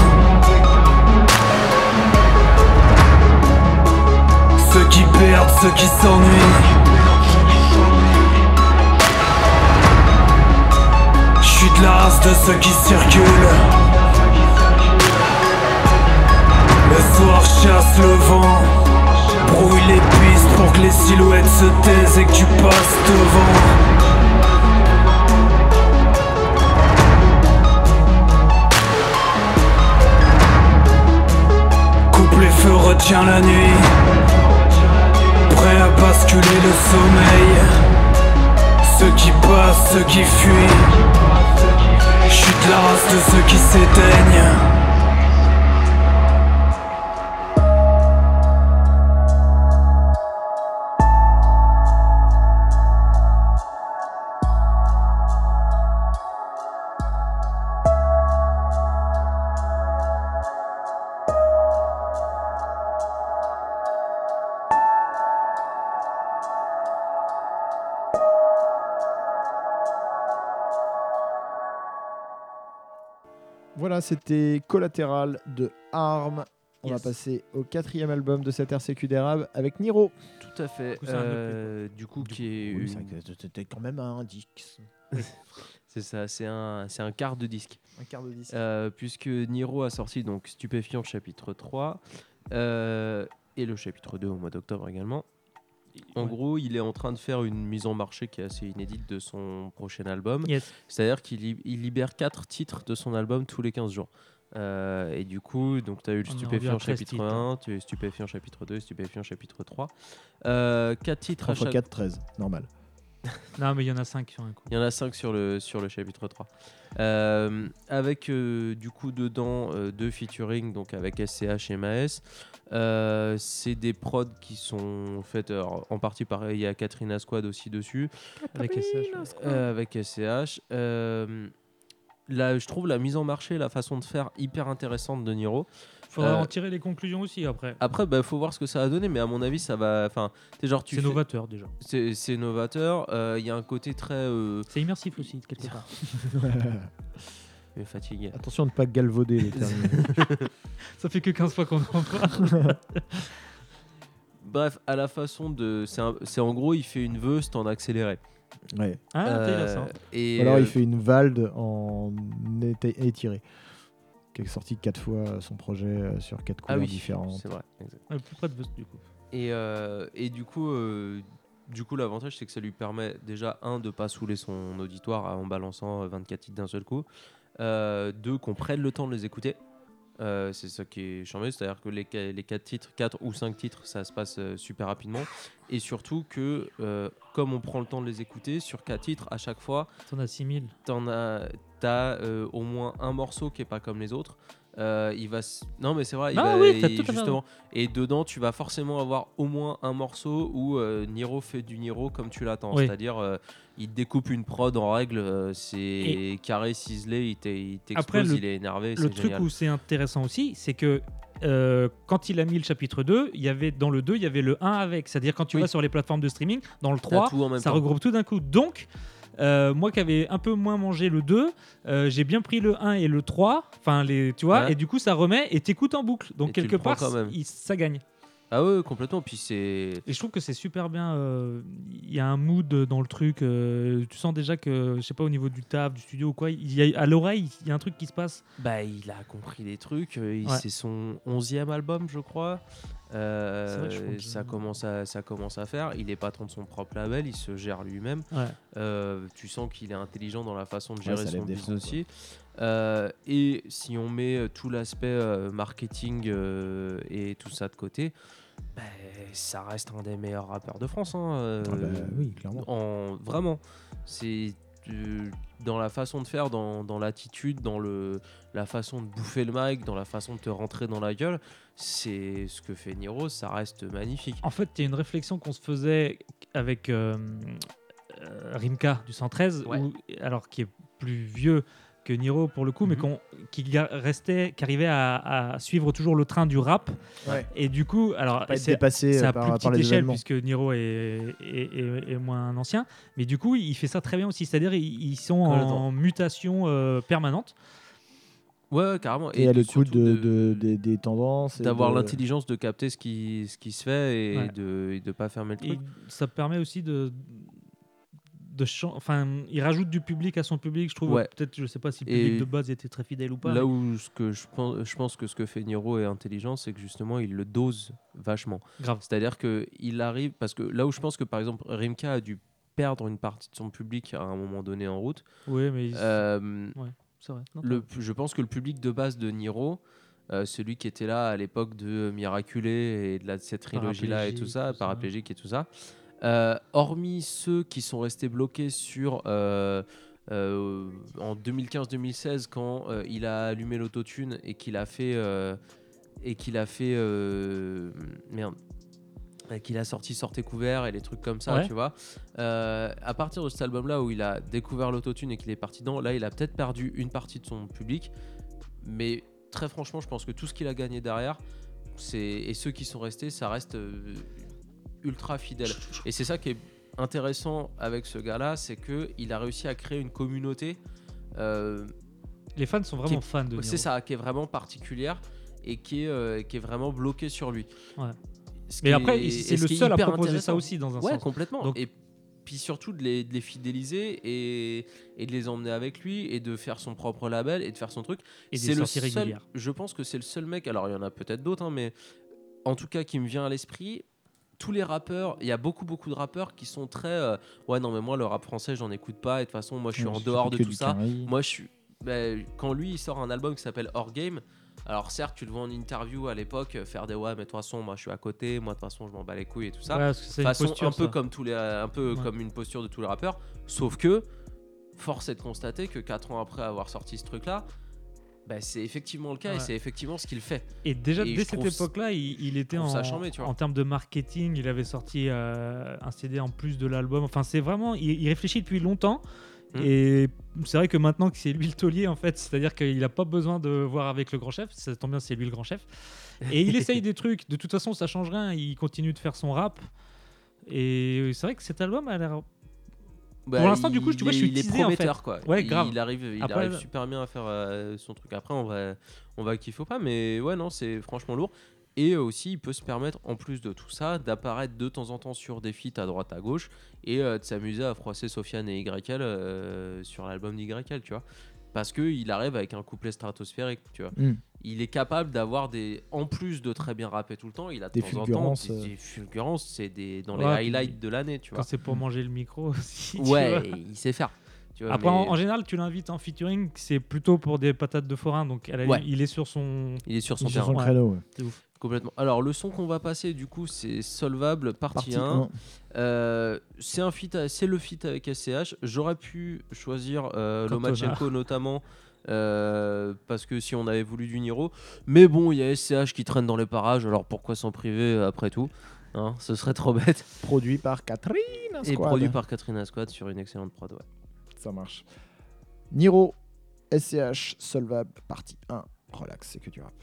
Ceux qui perdent, ceux qui s'ennuient. Je suis de la race de ceux qui circulent. Le soir chasse le vent, brouille les les silhouettes se taisent et que tu passes devant. Coupe les feux, retiens la nuit. Prêt à basculer le sommeil. Ceux qui passent, ceux qui fuient. De la race de ceux qui s'éteignent. Voilà, c'était Collatéral de Arm. On Yes. va passer au quatrième album de cette RCQ d'Érable avec Niro. Tout à fait. coup, c'est un Euh, du coup, qui est Oui, c'était quand même un disque. c'est ça, c'est un, c'est un quart de disque. Un quart de disque. Euh, puisque Niro a sorti donc Stupéfiant chapitre 3 euh, et le chapitre 2 au mois d'octobre également. En Ouais. gros, il est en train de faire une mise en marché qui est assez inédite de son prochain album. Yes. C'est-à-dire qu'il li- libère 4 titres de son album tous les 15 jours. Euh, et du coup, donc tu as eu le rendu Stupéfiant à 13 chapitre titres. 1, tu as eu Stupéfiant chapitre 2, Stupéfiant chapitre 3. Euh, 4 titres à 3 chaque 4, 13, normal. Non, mais il y en a 5 sur un coup. il y en a 5 sur le, sur le chapitre 3. Euh, avec euh, du coup dedans euh, deux featuring, donc avec SCH et Maes. Euh, c'est des prods qui sont faites alors, en partie par. Il y a Catherine Asquad aussi dessus, Avec ouais. euh, avec SCH. Euh, là, je trouve la mise en marché, la façon de faire hyper intéressante de Niro. Faudra Euh, en tirer les conclusions aussi après. Après, bah, faut voir ce que ça va donner, mais à mon avis, ça va. Enfin, t'es genre tu. C'est fais- novateur déjà. C'est novateur. euh, Il y a un côté très. Euh, C'est immersif aussi, quelque part. fatigué. Attention de ne pas galvauder les termes. Ça fait que 15 fois qu'on en parle. Bref, à la façon de. C'est en gros, il fait une veust en accéléré. ouais. Ah, Euh, intéressant. et Ou alors euh, il fait une valde en éti- étiré. Qui a sorti 4 fois son projet euh, sur 4 Ah couleurs oui, différentes. c'est vrai. exact. Plus près de du coup. Et, euh, et du coup, euh, du coup, l'avantage, c'est que ça lui permet déjà, un, de pas saouler son auditoire en balançant euh, 24 titres d'un seul coup. Euh, deux, qu'on prenne le temps de les écouter. Euh, c'est ça qui est charmé, c'est-à-dire que les, les 4 titres, 4 ou 5 titres, ça se passe euh, super rapidement. Et surtout que, euh, comme on prend le temps de les écouter, sur 4 titres, à chaque fois, T'en as 6000. t'en as, t'as au moins un morceau qui est pas comme les autres. Euh, il va, s- non mais c'est vrai, il Ah va- oui, t'as il- tout à fait justement. Et dedans, tu vas forcément avoir au moins un morceau où euh, Niro fait du Niro comme tu l'attends. Oui. C'est-à-dire, euh, il découpe une prod en règle, euh, c'est carré, ciselé, il t'e- il Après, t'explose, le- il est énervé. Le c'est truc génial. où c'est intéressant aussi, c'est que euh, quand il a mis le chapitre 2, il y avait, dans le 2, il y avait le 1 avec. C'est-à-dire quand tu Oui. vas sur les plateformes de streaming, dans le T'as 3, tout en même ça temps. regroupe tout d'un coup. Donc, euh, moi qui avais un peu moins mangé le 2, euh, j'ai bien pris le 1 et le 3, enfin, les, tu vois, Ouais. et du coup, ça remet et t'écoutes en boucle. Donc, Et quelque part, il- ça gagne. Ah ouais, complètement. Puis c'est. Et je trouve que c'est super bien. euh, Il y a un mood dans le truc. euh, tu sens déjà que, je sais pas, au niveau du taf, du studio ou quoi, il y a, à l'oreille, il y a un truc qui se passe. Bah, il a compris des trucs. Ouais. C'est son onzième album, je crois. Euh, ça, commence à, ça commence à faire. Il est patron de son propre label, il se gère lui-même. Ouais. Euh, tu sens qu'il est intelligent dans la façon de gérer son business aussi. Euh, et si on met tout l'aspect euh, marketing euh, et tout ça de côté, bah, ça reste un des meilleurs rappeurs de France. hein, euh, Ah bah oui, clairement. en vraiment c'est euh, dans la façon de faire dans, dans l'attitude dans le la façon de bouffer le mic dans la façon de te rentrer dans la gueule c'est ce que fait Niro ça reste magnifique En fait, il y a une réflexion qu'on se faisait avec euh, euh, Rimka du 113, Ouais. où- alors qui est plus vieux que Niro pour le coup, mais Mhm. qui ga- restait, qui arrivait à, à suivre toujours le train du rap. Ouais. Et du coup, alors c'est dépassé c'est euh, à par, plus petite échelle événements. puisque Niro est, est, est- est moins ancien, mais du coup, il fait ça très bien aussi. C'est-à-dire, ils, ils sont en mutation euh, permanente. Ouais, ouais, carrément. Et à l'écoute de, de- des, des tendances. et d'avoir de- l'intelligence de capter ce qui, ce qui se fait et Ouais. de et de pas fermer le Et truc. ça permet aussi de. De chan- Enfin, il rajoute du public à son public, je trouve. Ouais. Peut-être, je sais pas si le Et public de base était très fidèle ou pas. Là mais- où ce que je pense, je pense que ce que fait Niro est intelligent, c'est que justement il le dose vachement. Grave. C'est-à-dire que il arrive parce que là où je pense que par exemple Rimka a dû perdre une partie de son public à un moment donné en route. Oui, mais. euh, c'est vrai. Non, le, je pense que le public de base de Niro, euh, celui qui était là à l'époque de Miraculé et de, la, de cette trilogie-là et tout ça, paraplégique et tout ça, hormis ceux qui sont restés bloqués sur euh, euh, en 2015-2016 quand euh, il a allumé l'autotune et qu'il a fait euh, et qu'il a fait euh, merde qu'il a sorti Sortez couvert et les trucs comme ça, Ouais. tu vois. Euh, à partir de cet album-là où il a découvert l'autotune et qu'il est parti dedans, là, il a peut-être perdu une partie de son public, mais très franchement, je pense que tout ce qu'il a gagné derrière, c'est et ceux qui sont restés, ça reste euh, ultra fidèle. Et c'est ça qui est intéressant avec ce gars-là, c'est que il a réussi à créer une communauté. euh, Les fans sont vraiment est- fans de c'est ça, qui est vraiment particulière et qui est, euh, qui est vraiment bloquée sur lui. Ouais. Ce Mais après, c'est ce le seul à proposer ça aussi, dans un ouais, sens. complètement. Donc- Et puis surtout de les, de les fidéliser et, et de les emmener avec lui et de faire son propre label et de faire son truc. Et c'est le seul, régulières. je pense que c'est le seul mec, alors il y en a peut-être d'autres, hein, mais en tout cas qui me vient à l'esprit. Tous les rappeurs, il y a beaucoup beaucoup de rappeurs qui sont très euh, ouais non mais moi le rap français j'en écoute pas et de toute façon moi je suis Ouais, en dehors de tout ça. Moi, je suis. ben, quand lui, il sort un album qui s'appelle Hors Game. Alors certes, tu le vois en interview à l'époque, euh, faire des ouais, mais de toute façon, moi, je suis à côté. Moi, de toute façon, je m'en bats les couilles et tout ça. Ouais, parce que c'est une façon posture, un peu ça. comme tous les, un peu Ouais. comme une posture de tous les rappeurs. Sauf que, force est de constater que 4 ans après avoir sorti ce truc-là, ben, c'est effectivement le cas et c'est effectivement ce qu'il fait. Et déjà, Et dès cette époque-là, il, il était en, en termes de marketing. Il avait sorti euh, un CD en plus de l'album. Enfin, c'est vraiment. Il, il réfléchit depuis longtemps. Mm. Et c'est vrai que maintenant que c'est lui le taulier, en fait, c'est-à-dire qu'il n'a pas besoin de voir avec le grand chef. Ça tombe bien, c'est lui le grand chef. Et il essaye des trucs. De toute façon, ça change rien. Il continue de faire son rap. Et c'est vrai que cet album a l'air. Bah, l'instant, du coup, tu vois, je suis il est teasé, en fait. prometteur, quoi. Ouais, grave. Il arrive, il Après, arrive là- super bien à faire euh, son truc. Après, on va, on va kiffer ou pas, mais ouais, non, c'est franchement lourd. Et aussi, il peut se permettre, en plus de tout ça, d'apparaître de temps en temps sur des feats à droite à gauche et euh, de s'amuser à froisser Sofiane et YL euh, sur l'album d'YL, tu vois. Parce qu'il arrive avec un couplet stratosphérique, tu vois. Mm. Il est capable d'avoir des. En plus de très bien rapper tout le temps, il a de Des temps en temps fulgurances, des, euh. des fulgurances, c'est des, dans Ouais, les highlights de l'année, tu Quand vois. c'est pour manger le micro aussi. tu Ouais, vois. il sait faire. Tu vois, Après, mais- en, en général, tu l'invites en featuring, c'est plutôt pour des patates de forain. Donc, Ouais. il est sur son. Il est sur son Sur terrain. son Ouais. créneau. ouais. Complètement. Alors, le son qu'on va passer, du coup, c'est Solvable, partie, Partie 1. un. Euh, c'est un feat, c'est le feat avec SCH. J'aurais pu choisir euh. Lomachenko notamment. euh, parce que si on avait voulu du Niro, mais bon, il y a SCH qui traîne dans les parages, alors pourquoi s'en priver euh, après tout Hein, Ce serait trop bête. Produit par Catherine Et Squad. produit par Katrina Squad sur une excellente prod. Ouais. Ça marche. Niro, SCH, Solvable, partie 1. Relax, c'est que du rap.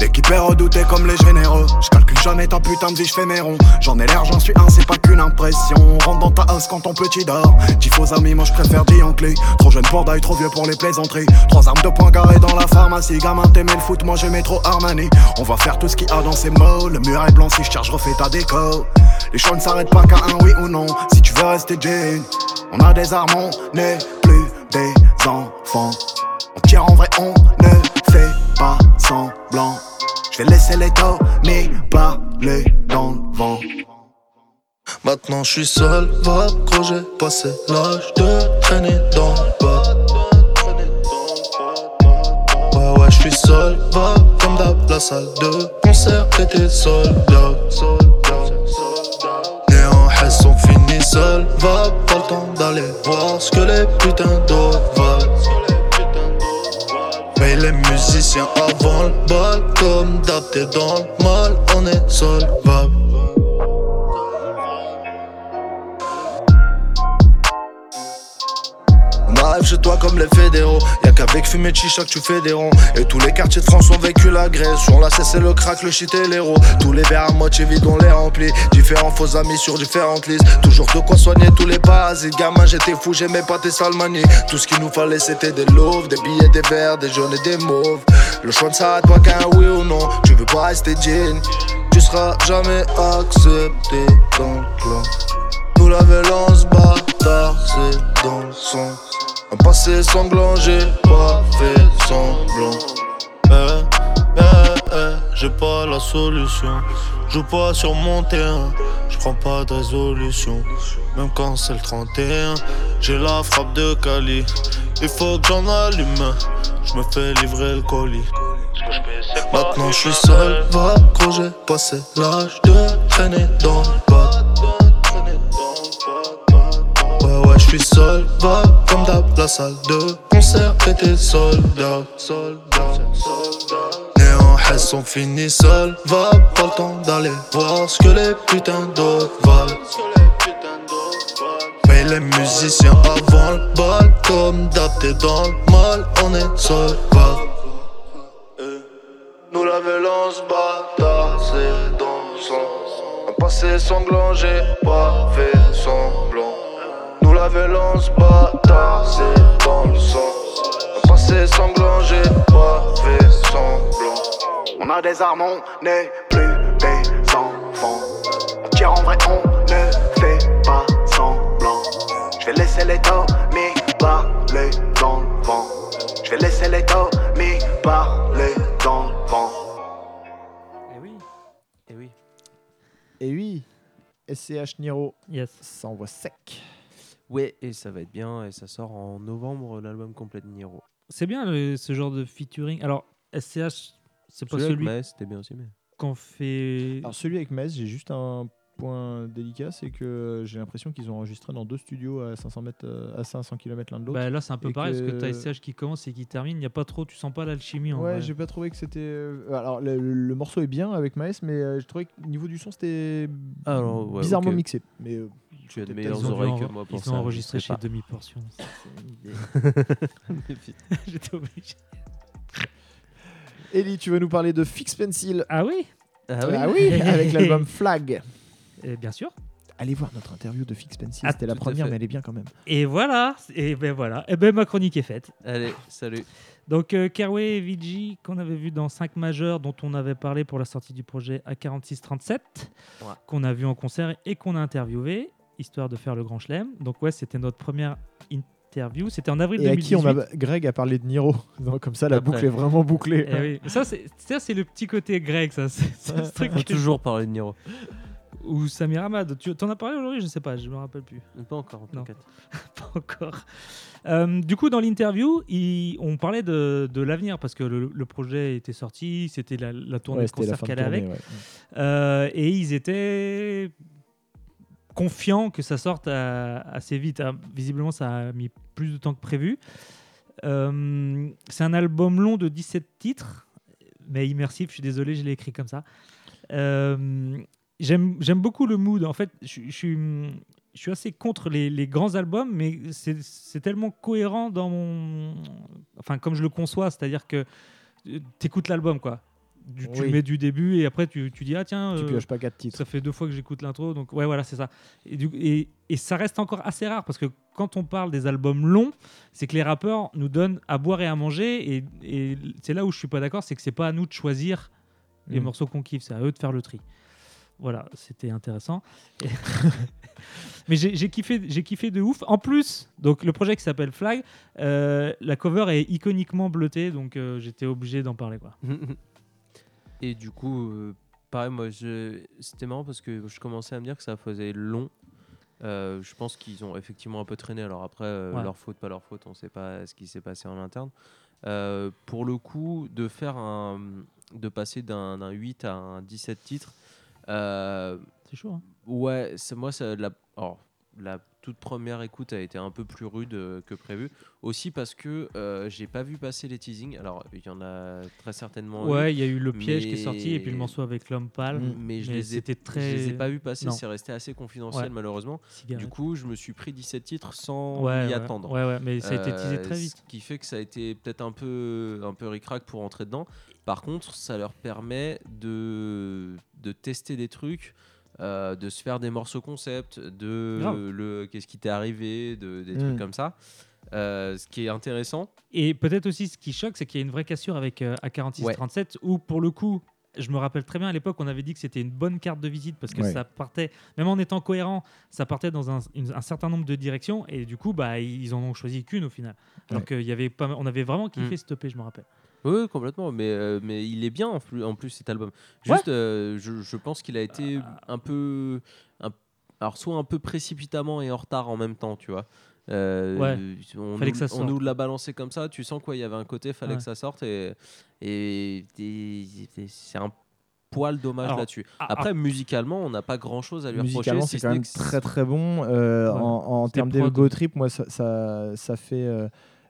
L'équipe est redoutée comme les généreux. Je calcule jamais ta putain de vie, je fais mes ronds. J'en ai l'air, j'en suis un, c'est pas qu'une impression. On rentre dans ta house quand ton petit dort. Dis faux amis, moi je préfère Dianclé. Trop jeune pour d'ail, trop vieux pour les plaisanteries. Trois armes de poing garées dans la pharmacie. Gamin, t'aimais le foot, moi j'aimais trop Armani. On va faire tout ce qu'il y a dans ces mots. Le mur est blanc, si je charge, refais ta déco. Les choix ne s'arrêtent pas qu'à un oui ou non. Si tu veux rester Jane, on a des armes, on n'est plus des enfants. On tire en vrai, on ne fait pas semblant. Je vais laisser les mais parler dans le vent. Maintenant je suis seul, va gros j'ai passé l'âge de traîner dans le bas Ouais ouais je suis seul, va comme d'hab la salle de concert était soldat Néant elles sont seules, va pas le temps d'aller voir ce que les putains d'autres mais les musiciens avant le bal Comme d'hab dans le mal On est solvable Chez toi comme les fédéraux. Y'a qu'avec fumée de chicha que tu fais des ronds. Et tous les quartiers de France ont vécu la. Sur la cesse, c'est le crack, le shit et l'héros. Tous les verres à moitié vides, on les remplit. Différents faux amis sur différentes listes. Toujours de quoi soigner tous les parasites. Gamin, j'étais fou, j'aimais pas tes salmanies. Tout ce qu'il nous fallait, c'était des loaves, des billets, des verres, des jaunes et des mauves. Le choix ça à toi qu'un oui ou non. Tu veux pas rester jean. Tu seras jamais accepté dans le clan. Nous la violence bâtard, c'est dans le sang. Un passé sanglant, j'ai pas fait semblant. Eh, eh, eh, j'ai pas la solution. Joue pas sur mon terrain, je prends pas de résolution. Même quand c'est le 31, j'ai la frappe de Cali. Il faut que j'en allume, je me fais livrer le colis. Maintenant je suis seul, va gros j'ai passé l'âge de traîner dans le bas. Suis seul, va comme d'hab la salle de concert était soldat. Néant elles sont seules, va pas le temps d'aller voir ce que les putains d'autres valent. Mais les musiciens avant le bal, comme d'hab t'es dans le mal, on est solvable. Nous la violence bâtard, c'est dans sang. Un passé sanglant, j'ai pas fait semblant. La violence bâtard, c'est dans le sang. Un passé sanglant, j'ai pas fait semblant. On a des armes, on n'est plus des enfants. On tire en vrai, on ne fait pas semblant. Je vais laisser les mais parler dans le vent. Je vais laisser les mais parler dans le vent. Eh oui. Et oui. Et oui, SCH Niro, Yes. ça envoie sec. Ouais, et ça va être bien, et ça sort en novembre, l'album complet de Niro. C'est bien le- ce genre de featuring. Alors, SCH, c'est pas Celui avec celui Maes, c'était bien aussi, mais. qu'on fait. Alors celui avec Metz, j'ai juste un point délicat, c'est que j'ai l'impression qu'ils ont enregistré dans deux studios à 500 mètres, euh, à 500 km l'un de l'autre. Bah, là, c'est un peu pareil parce que t'as SCH qui commence et qui termine. Il n'y a pas trop, tu sens pas l'alchimie en Ouais, j'ai pas trouvé que c'était. euh, Alors, le, le morceau est bien avec Maes, mais euh, je trouvais que niveau du son, c'était Alors, ouais, bizarrement mixé. Mais euh, Tu as de meilleures Ils ont oreilles que moi pour Ils ça. ont je enregistré chez pas. Demi Portion. J'étais obligé. Ellie, tu veux nous parler de Fix Pencil? Ah oui Ah Ah oui, avec l'album Flag. Et Bien sûr. Allez voir notre interview de Fix Pencil, Ah, c'était la à première, mais elle est bien quand même. Et voilà. Et ben voilà. Et ben ma chronique est faite. Allez, salut. Donc euh, Kerway et Vigi qu'on avait vu dans 5 majeurs dont on avait parlé pour la sortie du projet A4637 Ouais. qu'on a vu en concert et qu'on a interviewé histoire de faire le grand chelem. Donc ouais, c'était notre première interview, c'était en avril Et à 2018. qui on a. Greg a parlé de Niro. Donc, comme ça, la Après. boucle est vraiment bouclée. Eh oui. Ça c'est ça, c'est le petit côté grec ça, c'est c'est ce truc On que- toujours parler de Niro. ou Samir Hamad. Tu t'en as parlé aujourd'hui, je sais pas, je me rappelle plus. Pas encore, Non. t'inquiète. Pas encore. Euh, du coup, dans l'interview, on parlait de, de l'avenir parce que le, le projet était sorti, c'était la, la tournée Ouais, de concert qu'elle avait. ouais. Euh, et ils étaient confiants que ça sorte assez vite. Ah, Visiblement, ça a mis plus de temps que prévu. Euh, c'est un album long de 17 titres, mais immersif. Je suis désolé, je l'ai écrit comme ça. Euh, J'aime beaucoup le mood. En fait, je, suis, assez contre les, grands albums, mais c'est tellement cohérent dans. Enfin, comme je le conçois, c'est-à-dire que tu écoutes l'album, quoi. Tu, Oui. mets du début et après tu, tu dis ah tiens Tu euh, pioches pas quatre titres. ça fait deux fois que j'écoute l'intro donc ouais voilà c'est ça et, du- et, et ça reste encore assez rare parce que quand on parle des albums longs c'est que les rappeurs nous donnent à boire et à manger et, et c'est là où je suis pas d'accord c'est que c'est pas à nous de choisir les Mm. morceaux qu'on kiffe c'est à eux de faire le tri voilà c'était intéressant mais j'ai j'ai kiffé j'ai kiffé de ouf en plus donc le projet qui s'appelle Flag euh, la cover est iconiquement bleutée donc euh, j'étais obligé d'en parler quoi Et du coup, euh, pareil, moi, je... c'était marrant parce que je commençais à me dire que ça faisait long. Euh, je pense qu'ils ont effectivement un peu traîné. Alors après, euh, Ouais. leur faute, pas leur faute, on ne sait pas ce qui s'est passé en interne. Pour le coup, de faire un, de passer d'un d'un 8 à un 17 titres, c'est chaud hein. ouais, moi, ça, la... alors, la toute première écoute a été un peu plus rude euh, que prévu. Aussi parce que euh, j'ai pas vu passer les teasings. Alors, il y en a très certainement. Ouais, il y a eu le piège qui est mais- sorti et puis le morceau avec l'homme pâle. Mm. Mais je les ai, très. je les ai pas vus passer. C'est resté assez confidentiel Ouais. malheureusement. Cigarette. Du coup, je me suis pris 17 titres sans ouais, y ouais. attendre. Ouais, ouais, mais ça a été teasé Euh, très Ce vite. qui fait que ça a été peut-être un peu, un peu ric-rac pour entrer dedans. Par contre, ça leur permet de, de tester des trucs, euh, de se faire des morceaux concept, de Grave. le qu'est-ce qui t'est arrivé, de, des Mm. trucs comme ça. Euh, ce qui est intéressant. Et peut-être aussi ce qui choque, c'est qu'il y a une vraie cassure avec euh, A4637 où pour le coup, je me rappelle très bien à l'époque, on avait dit que c'était une bonne carte de visite parce que Ouais. ça partait, même en étant cohérent, ça partait dans un, une- un certain nombre de directions et du coup, bah, ils en ont choisi qu'une au final. Alors Ouais. qu'il y avait pas, mal- on avait vraiment kiffé Mm. ce EP, je me rappelle. Oui, complètement. Mais, euh, mais il est bien en plus, en plus cet album. Juste, euh, je, je pense qu'il a été un peu. un- alors, soit un peu précipitamment et en retard en même temps, tu vois. Euh, Ouais. on, Fallait nous, que ça on nous l'a balancé comme ça, tu sens quoi, il y avait un côté, fallait Ouais. que ça sorte et, et, et- et c'est un poil dommage Alors, là-dessus. ah, Après, musicalement, on n'a pas grand-chose à lui Musicalement, reprocher. c'est si quand ce même que très très bon. Euh, Ouais. En, en termes d'ego trip, moi, ça, ça, ça fait. euh,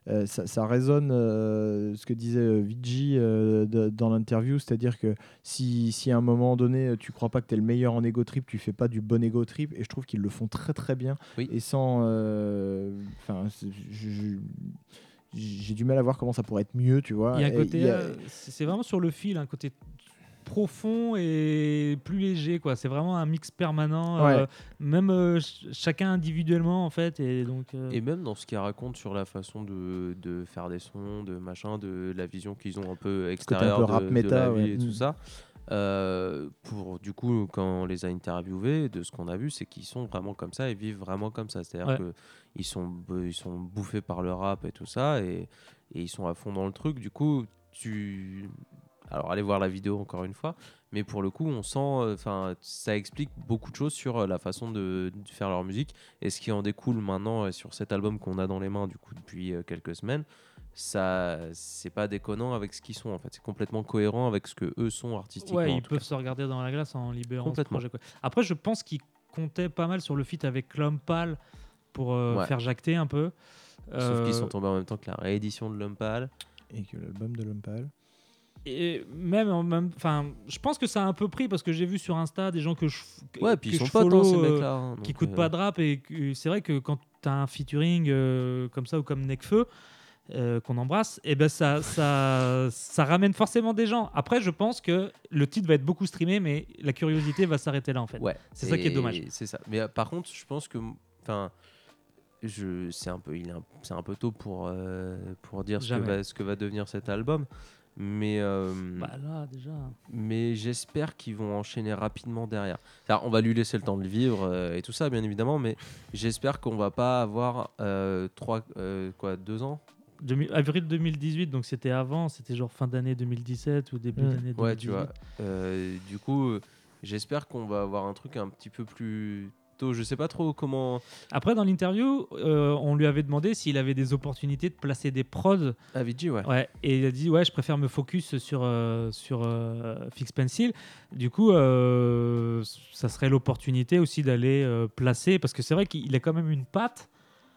euh, ça, ça résonne euh, ce que disait euh, Vigi euh, de- dans l'interview, c'est-à-dire que si, si à un moment donné tu crois pas que tu es le meilleur en ego trip, tu fais pas du bon ego trip, et je trouve qu'ils le font très très bien. Oui. Et sans. Enfin, j'ai du mal à voir comment ça pourrait être mieux, tu vois. Il y a un côté, a- c'est vraiment sur le fil, un côté profond et plus léger quoi c'est vraiment un mix permanent Ouais. euh, même euh, ch- chacun individuellement en fait et donc euh, Et même dans ce qu'il raconte sur la façon de, de faire des sons, de machin, de la vision qu'ils ont un peu côté un extérieure peu de, rap de méta, la vie ouais. et tout Mm. ça. euh, pour du coup, quand on les a interviewés, de ce qu'on a vu, c'est qu'ils sont vraiment comme ça et vivent vraiment comme ça. C'est-à-dire Ouais. que ils sont, ils sont bouffés par le rap et tout ça et, et ils sont à fond dans le truc. Du coup, tu. Alors, allez voir la vidéo encore une fois. Mais pour le coup, on sent, enfin, ça explique beaucoup de choses sur euh, la façon de, de faire leur musique et ce qui en découle maintenant euh, sur cet album qu'on a dans les mains du coup depuis euh, quelques semaines. Ça, c'est pas déconnant avec ce qu'ils sont en fait. C'est complètement cohérent avec ce que eux sont artistiquement. ouais ils peuvent cas. se regarder dans la glace en libérant ce Complètement. projet quoi. après je pense qu'ils comptaient pas mal sur le feat avec l'homme pâle pour euh, Ouais. faire jacter un peu Sauf qu'ils Euh, sont tombés en même temps que la réédition de L'Homme Pâle. Et que l'album de l'homme pâle. Et même en même enfin je pense que ça a un peu pris parce que j'ai vu sur Insta des gens que je que- Ouais, puis que ils sont ces euh, hein, qui donc, coûtent euh, pas de rap et c'est vrai que quand tu as un featuring euh, comme ça ou comme Necfeu euh, qu'on embrasse et ben ça, ça ça ramène forcément des gens après je pense que le titre va être beaucoup streamé mais la curiosité va s'arrêter là en fait Ouais. c'est ça qui est dommage C'est ça. Mais euh, par contre, je pense que, enfin, je, c'est un peu, il c'est un peu tôt pour euh, pour dire ce que, Jamais. va, ce que va devenir cet album. Mais euh, bah là déjà mais j'espère qu'ils vont enchaîner rapidement derrière. Alors, on va lui laisser le temps de le vivre euh, et tout ça, bien évidemment, mais j'espère qu'on va pas avoir euh, trois, euh, quoi, deux ans? Demi- avril 2018 donc c'était avant c'était genre fin d'année 2017 ou début d'année 2018 Ouais, tu vois. Euh, du coup, j'espère qu'on va avoir un truc un petit peu plus tôt. Je sais pas trop comment. après dans l'interview euh, on lui avait demandé s'il avait des opportunités de placer des prods Avicii, ouais. Ouais, et il a dit ouais, je préfère me focus sur euh, sur euh, Fix Pencil. Du coup, euh, ça serait l'opportunité aussi d'aller euh, placer parce que c'est vrai qu'il a quand même une patte.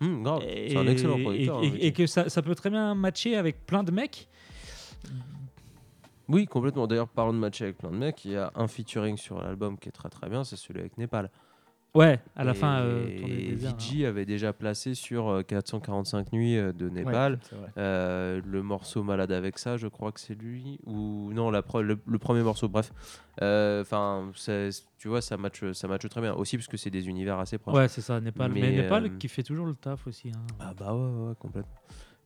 Hum, grave. et, C'est un excellent producteur. et- et- Avicii. et que ça, ça peut très bien matcher avec plein de mecs. Oui, complètement. D'ailleurs, parlons de match avec plein de mecs. Il y a un featuring sur l'album qui est très très bien, c'est celui avec Népal. Ouais, à la Et- fin. euh, et Vigi avait déjà placé sur euh, 445 nuits euh, de Népal. Ouais. Euh, le morceau Malade avec ça, je crois que c'est lui. Ou non, la le, le premier morceau, bref. Euh, Enfin, tu vois, ça match, ça match très bien. Aussi parce que c'est des univers assez proches. Ouais, c'est ça, Népal. Mais, Mais, Népal euh, qui fait toujours le taf aussi. hein. Ah bah ouais, ouais, ouais, complètement.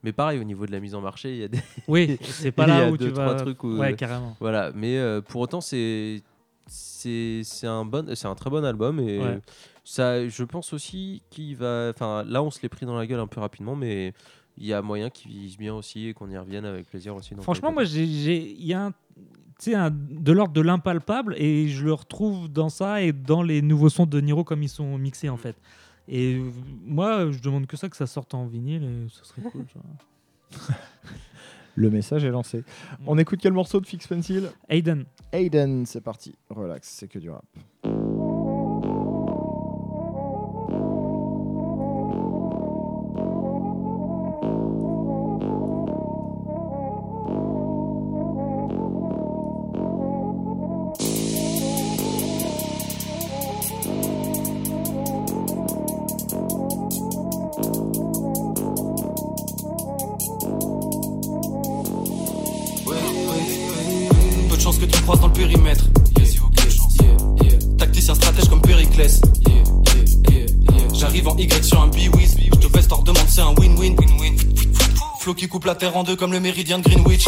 Mais pareil, au niveau de la mise en marché, il y a des. Oui, c'est pas là où deux, tu trois vas. trucs où- Ouais, carrément. Voilà, mais euh, pour autant, c'est c'est c'est un bon, c'est un très bon album et Ouais. ça, je pense aussi qu'il va. Enfin, là, on se l'est pris dans la gueule un peu rapidement, mais il y a moyen qu'il vise bien aussi et qu'on y revienne avec plaisir aussi. Franchement, moi, il y a un, tu sais, un- de l'ordre de l'impalpable et je le retrouve dans ça et dans les nouveaux sons de Niro comme ils sont mixés en fait. Et moi, je demande que ça, que ça sorte en vinyle et ça serait cool. Le message est lancé. On écoute quel morceau de Fix Pencil? Aiden. Aiden, c'est parti. Relax, c'est que du rap. Méridien de Greenwich.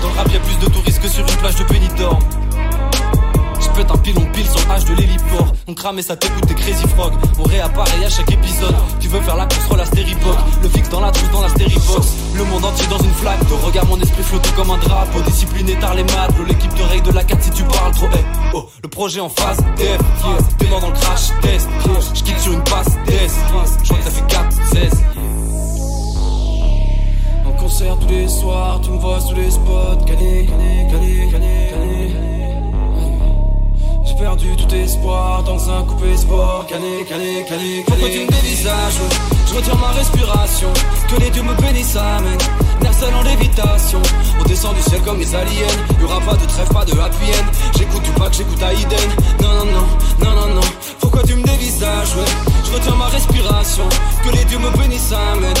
Dans le rap, y'a plus de touristes que sur une plage de Benidorm. J'pète un pilon pile sur H de l'héliport. On crame et ça t'écoute des crazy frog. On réapparaît à chaque épisode. Tu veux faire la course, la stéripoque. Le fixe dans la trousse, dans la stéribox. Le monde entier dans une flaque. De regard, mon esprit flotte comme un drapeau. Discipliné tard les maths. L'équipe de règle de la carte si tu parles trop. Eh, oh, le projet en phase. Def. T'es dans le crash test. J'quitte sur une passe. Des. J'crois que ça fait 4, 16. Concert tous les soirs, tu me vois sous les spots. Gagné, gagné, gagné, gagné, gagné. J'ai perdu tout espoir dans un coupé sport. Cané, cané, cané, cané. Pourquoi tu me dévisages? Je retire ma respiration. Que les dieux me bénissent, amen. Seul en lévitation. On descend du ciel comme les aliens. Y'aura pas de trêve, pas de happy end. J'écoute Tupac, j'écoute Aiden. Non, non, non, non, non, non. Pourquoi tu me dévisages ouais? Je retiens ma respiration. Que les dieux me bénissent, amen.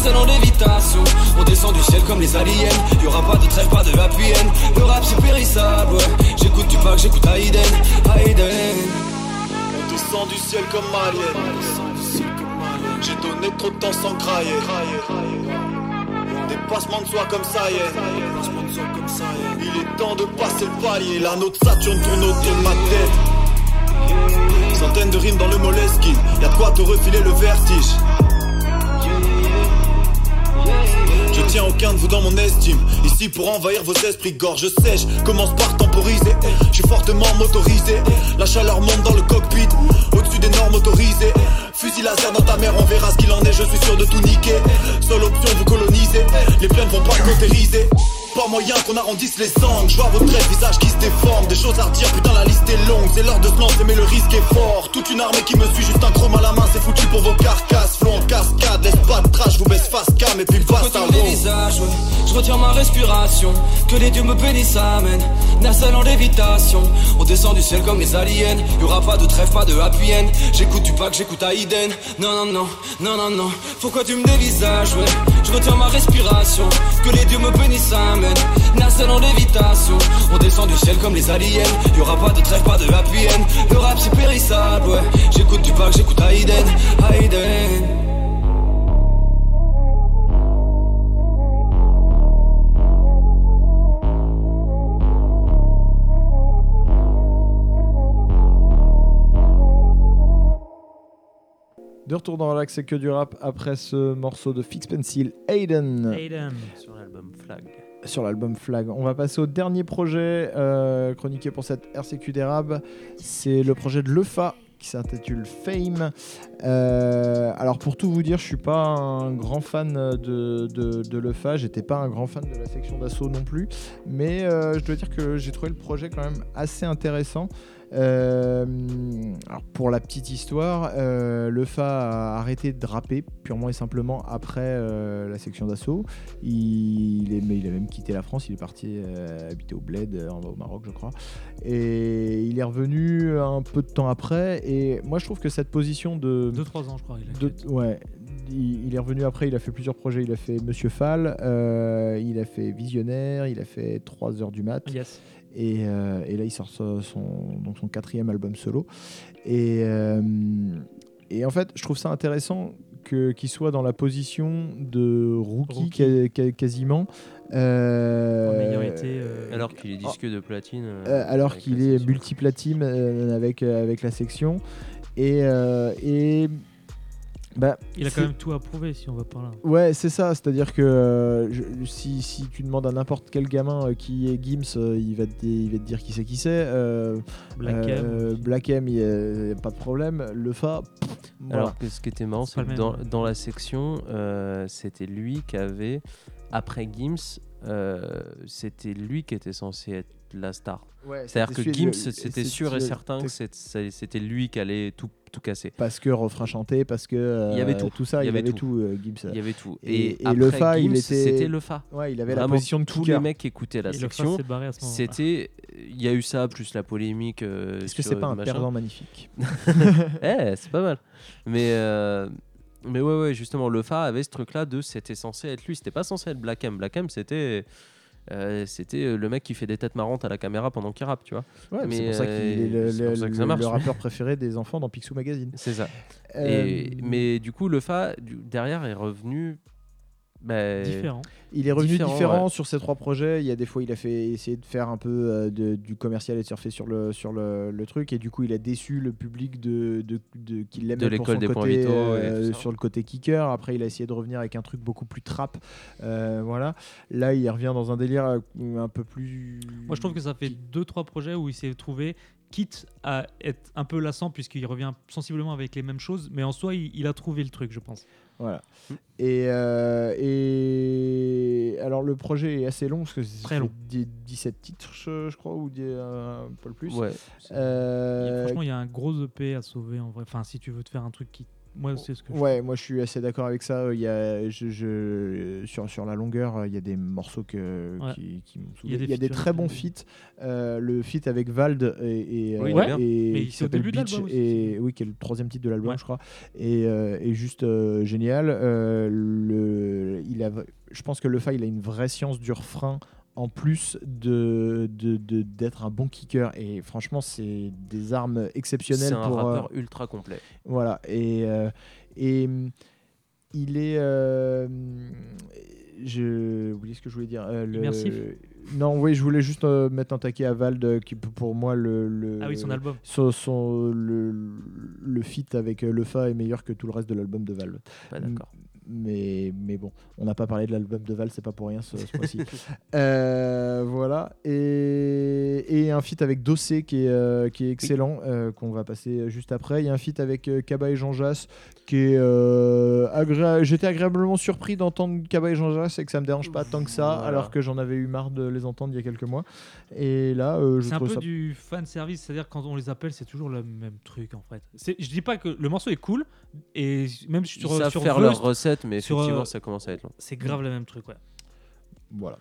Seul en lévitation. On descend du ciel comme les aliens. Y'aura pas de trêve, pas de happy end. Le rap c'est périssable, ouais. J'écoute Tupac, j'écoute Aiden. Aiden. On descend du ciel comme alien. J'ai donné trop de temps sans crailler. Dépassement de soi comme ça y est. Il est temps de passer le palier. La note Saturne tourne autour de ma tête. Centaines de rimes dans le Moleskine. Y'a de quoi te refiler le vertige. Je tiens aucun de vous dans mon estime. Ici pour envahir vos esprits, gorge sèche. Commence par temporiser. Je suis fortement motorisé. La chaleur monte dans le cockpit. Au-dessus des normes autorisées. Fusil laser dans ta mère, on verra ce qu'il en est. Je suis sûr de tout niquer. Seule option, vous coloniser. Les plaines vont pas cautériser. Pas moyen qu'on arrondisse les angles. Je vois votre visage qui se déforme. Des choses à redire, putain, la liste est longue. C'est l'heure de se lancer, mais le risque est fort. Toute une armée qui me suit, juste un chrome à la main, c'est foutu pour vos carcasses. Flot en cascade, laisse pas de trash, vous baisse face cam et puis passe à Je retiens ma respiration. Que les dieux me bénissent, amen. Seul en lévitation. On descend du ciel comme les aliens. Y'aura pas de trêve, pas de happy end. J'écoute Tupac, j'écoute Aiden Non, non, non, non, non, non. Pourquoi tu me dévisages, ouais? Je retiens ma respiration. Que les dieux me bénissent, amen. Seul en lévitation. On descend du ciel comme les aliens. Y'aura pas de trêve, pas de happy end. Le rap c'est périssable, ouais. J'écoute Tupac, j'écoute Aiden Aiden De retour dans Relax, c'est que du rap après ce morceau de Fix Pencil, Aiden. Aiden. Sur l'album Flag. Sur l'album Flag. On va passer au dernier projet euh, chroniqué pour cette RCQ d'érable. C'est le projet de Lefa qui s'intitule Fame. Euh, alors pour tout vous dire, je suis pas un grand fan de, de, de Lefa, j'étais pas un grand fan de la section d'assaut non plus, mais euh, je dois dire que j'ai trouvé le projet quand même assez intéressant. Euh, alors pour la petite histoire, euh, Lefa a arrêté de rapper purement et simplement après euh, la section d'assaut. Il, est, mais il a même quitté la France, il est parti habiter au Bled, au Maroc je crois. Et il est revenu un peu de temps après. Et moi je trouve que cette position de... 2-3 ans, je crois. Il a de- ouais, il, il est revenu après, il a fait plusieurs projets. Il a fait Monsieur Fall, euh, il a fait Visionnaire, il a fait 3 heures du mat. Yes. Et, euh, et là, il sort son, son- donc son quatrième album solo. Et, euh, et en fait, je trouve ça intéressant que- qu'il soit dans la position de rookie, quasiment. Euh, En ayant été, euh, Alors qu'il est disque de platine. euh, alors qu'il est section. multiplatine euh, avec, euh, avec la section. Et, euh, et bah, Il a quand même tout approuvé si on va par là. Ouais, c'est ça. C'est-à-dire que euh, je- si, si tu demandes à n'importe quel gamin euh, qui est Gims, euh, il, va te, il va te dire qui c'est qui c'est. Euh, Black M euh. Black M, il y a, pas de problème. Le Fa, pff, voilà. Alors que ce qui était marrant, C'est que dans, ouais. dans la section, euh, c'était lui qui avait, après Gims, euh, c'était lui qui était censé être la star. Ouais, C'est-à-dire que Gims, c'était sûr et certain que c'était lui qui allait tout, tout casser. parce que refrain chanté, parce que euh, Il y avait tout. tout ça, Il y avait avait tout. tout, euh, Gims. Il y avait tout. Et, Et, et après le Fa, il était. c'était le Fa. Ouais, il avait la position de tous les mecs qui écoutaient la Et section. C'était, il y a eu ça plus la polémique. euh, Est-ce que c'est pas un machin. perdant magnifique Eh, c'est pas mal. Mais, euh, mais ouais, ouais, justement, le Fa avait ce truc-là de c'était censé être lui. C'était pas censé être Black M. Black M, c'était. Euh, c'était euh, le mec qui fait des têtes marrantes à la caméra pendant qu'il rappe, tu vois. Ouais, mais c'est pour ça qu'il est le, euh, c'est le- ça ça marche, le mais- rappeur préféré des enfants dans Picsou Magazine. C'est ça. Et- mais du coup, le Fa, derrière, est revenu. Bah, Différent. Il est revenu Différent, différent, ouais. sur ces trois projets. Il y a des fois, il a fait essayer de faire un peu euh, de- du commercial et de surfer sur le sur le, le truc, et du coup, il a déçu le public de, de, de qui l'aimait De pour l'école son des points côté euh, sur le côté kicker. Après, il a essayé de revenir avec un truc beaucoup plus trap. Euh, voilà. Là, il revient dans un délire euh, un peu plus. Moi, je trouve que ça fait deux trois projets où il s'est trouvé, quitte à être un peu lassant puisqu'il revient sensiblement avec les mêmes choses, mais en soi, il, il a trouvé le truc, je pense. Voilà. Et, euh, et alors le projet est assez long parce que c'est Très fait long. dix- 17 titres je, je crois ou dix- euh, un peu plus. Ouais. Euh, Franchement, il y a un gros EP à sauver en vrai. Enfin, si tu veux te faire un truc qui. Moi, c'est ce que je Ouais, moi je suis assez d'accord avec ça. Il y a, je, je- sur, sur la longueur, il y a des morceaux que, Ouais. qui, qui m'ont Il y a des Il y a des featuring très bons feats. Euh, le feat avec Vald et, et, Oui, euh, est bien. et qui s'appelle Beach et oui, qui est le troisième titre de l'album, Ouais. je crois, et, euh, et juste euh, génial. Euh, le, il a, je pense que le fa il a une vraie science du refrain en plus de de- de- d'être un bon kicker et franchement c'est des armes exceptionnelles C'est un pour euh, rappeur ultra complet. voilà, et, euh, et hum, il est. euh, je oublié ce que je voulais dire. euh, le- Immersif Non, oui, je voulais juste euh, mettre un taquet à Vald, qui pour moi le. le Ah oui, son album. son- son- le, le feat avec Lefa est meilleur que tout le reste de l'album de Val. Pas d'accord. Mais, mais bon, on n'a pas parlé de l'album de Val, c'est pas pour rien ce, ce mois-ci. Euh, voilà. Et, et un feat avec Dossé qui est, euh, qui est excellent, euh, qu'on va passer juste après. Il y a un feat avec Kaba et Jean Jass qui est euh, agréa- J'étais agréablement surpris d'entendre Kaba et Jean Jass et que ça me dérange pas tant que ça, Voilà. alors que j'en avais eu marre de les entendre il y a quelques mois. Et là, euh, je C'est un peu ça. du fan service, c'est-à-dire quand on les appelle, c'est toujours le même truc en fait. C'est- Je dis pas que le morceau est cool, et même Ils sur, savent sur faire Vust, leur recette, mais sur, effectivement, euh, ça commence à être long. c'est grave le même truc, ouais. Voilà.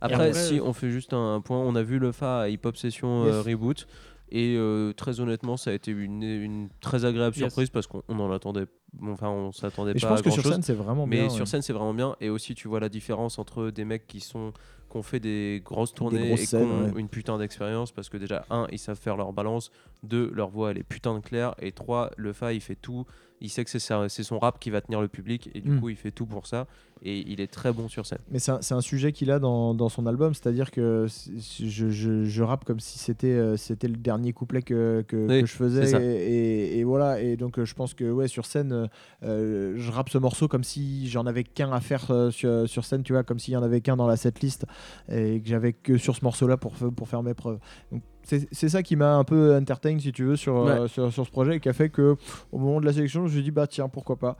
Après, après, si euh, on fait juste un point, on a vu le Fa à Hip Hop Session euh, Yes. Reboot. Et euh, très honnêtement, ça a été une, une très agréable Yes. surprise parce qu'on on en attendait. Enfin, on s'attendait Et je pas pense à que sur chose. scène, c'est vraiment Mais bien. sur ouais. scène, c'est vraiment bien. Et aussi, tu vois la différence entre des mecs qui sont qui ont fait des grosses tournées grosses et qui ont ouais. une putain d'expérience parce que déjà, un, ils savent faire leur balance. Deux, leur voix, elle est putain de claire. Et trois, le Fa, il fait tout. Il sait que c'est sa- c'est son rap qui va tenir le public. Et du Mm. coup, il fait tout pour ça. Et il est très bon sur scène. Mais c'est un, c'est un sujet qu'il a dans, dans son album, c'est-à-dire que c'est- je, je, je rappe comme si c'était euh, c'était le dernier couplet que, que, Oui, que je faisais. Et, et- et voilà, et donc euh, je pense que ouais, sur scène, euh, euh, je rappe ce morceau comme si j'en avais qu'un à faire sur, sur scène, tu vois, comme s'il y en avait qu'un dans la setlist et que j'avais que sur ce morceau-là pour, fa- pour faire mes preuves. Donc c'est ça qui m'a un peu entertain, si tu veux, sur, euh, sur, sur ce projet et qui a fait que au moment de la sélection, je me suis dit, bah tiens, pourquoi pas.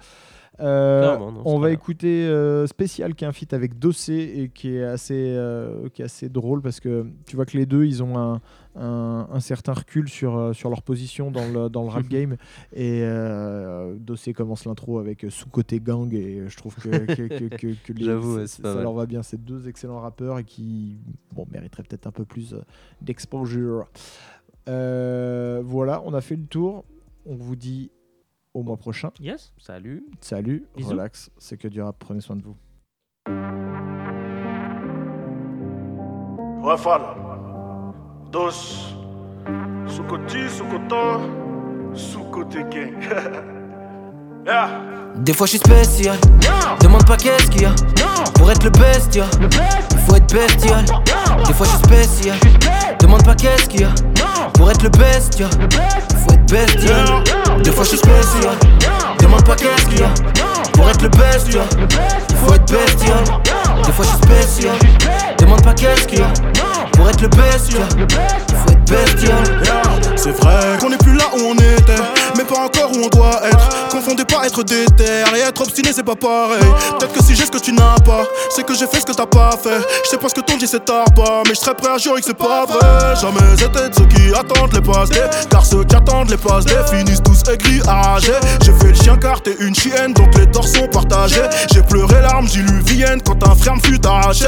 Euh, non, on va écouter euh, Spécial qui est un feat avec Dossé et qui est assez, euh, qui est assez drôle parce que tu vois que les deux ils ont un, un, un certain recul sur, sur leur position dans le, dans le rap game et euh, Dossé commence l'intro avec sous-côté gang et je trouve que, que, que, que- que les- J'avoue, ça- ouais, c'est pas ça mal. leur va bien. C'est deux excellents rappeurs et qui bon, mériteraient peut-être un peu plus d'exposure. Euh, voilà, on a fait le tour. On vous dit au mois prochain. Yes. Salut. Salut, Bisous. relax, c'est que du rap, prenez soin de vous. Rafale, dos, sous-côté, sous-côté, sous-côté gang. yeah. Des fois je suis spécial, demande pas qu'est-ce qu'il y a. Pour être le bestial, il faut être bestial. Des fois je suis spécial, demande pas qu'est-ce qu'il y a. Pour être le bestial, il faut être bestial. Des fois je suis spécial, demande pas qu'est-ce qu'il y a. Pour être le bestial, il faut être bestial. Des fois je suis spécial, demande pas qu'est-ce qu'il y a. Pour être le bestial, il faut être bestial. C'est vrai qu'on n'est plus là où on était, mais pas encore où on doit être. Confondez pas être déter et être obstiné, c'est pas pareil. Peut-être que si j'ai ce que tu n'as pas, c'est que j'ai fait ce que t'as pas fait. Je sais pas ce que ton dit c'est tard pas, mais je serais prêt à jurer que c'est pas vrai. Jamais été de ceux qui attendent les passes car ceux qui attendent les passes finissent tous aigris, arragés. J'ai fait le chien car t'es une chienne, donc les torts sont partagés. J'ai pleuré larmes diluviennes quand un frère me fut arraché.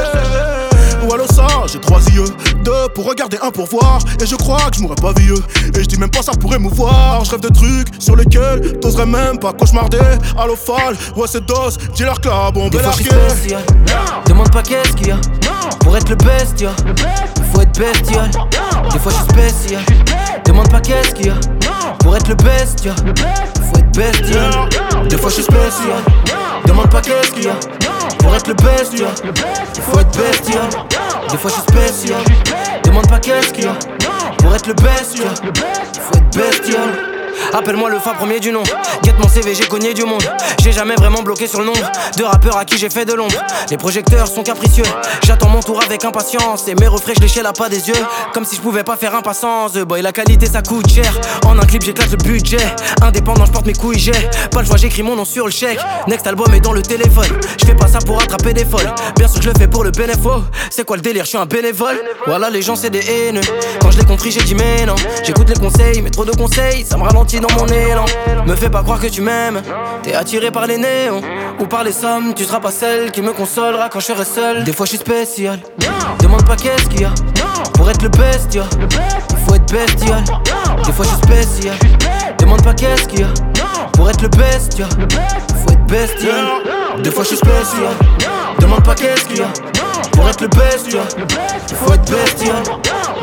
Ou alors ça, j'ai trois yeux, deux pour regarder, un pour voir. Et je crois que je mourrais pas vieux. Et je dis même pas ça pourrait mouvoir. Je rêve de trucs sur lesquels t'oserais même pas cauchemarder. Allo Fall, ouais c'est dos, dis leur que la bombe Des est fois je suis larguée. spécial, demande pas qu'est-ce qu'il y a Pour être le best, ya. Faut être bestial. Des fois je suis spécial. Demande pas qu'est-ce qu'il y a. Pour être le best, ya. Faut être bestial. Des fois je suis spécial. Demande pas qu'est-ce qu'il y a. Pour être le best, ya. Il faut être bestial. Des fois je suis spécial. Demande pas qu'est-ce qu'il y a. Pour être le best. Il faut être bestial. Appelle-moi le fa premier du nom. Guette mon CV, j'ai cogné du monde. J'ai jamais vraiment bloqué sur le nombre de rappeurs à qui j'ai fait de l'ombre. Les projecteurs sont capricieux. J'attends mon tour avec impatience. Et mes refrains, je les à pas des yeux. Comme si je pouvais pas faire impatience. The boy, la qualité ça coûte cher. En un clip, j'éclate le budget. Indépendant, je porte mes couilles, j'ai pas le choix, j'écris mon nom sur le chèque. Next album est dans le téléphone. Je fais pas ça pour attraper des folles. Bien sûr, je le fais pour le bénéfice. C'est quoi le délire? Je suis un bénévole. Voilà, les gens, c'est des haineux. Quand je l'ai compris, j'ai dit, mais non. J'écoute les conseils, mais trop de conseils, ça me ralentit dans mon élan. Me fais pas croire que tu m'aimes. T'es attiré par les néons ou par les sommes. Tu seras pas celle qui me consolera quand je serai seul. Des fois, je suis spécial. Demande pas qu'est-ce qu'il y a. Pour être le best, ya. Il faut être bestial. Des fois, je suis spécial. Demande pas qu'est-ce qu'il y a. Pour être le best, ya. Il faut être bestial. Des fois, je suis spécial. Demande pas qu'est-ce qu'il y a. Pour être le best, ya. Il faut être bestial.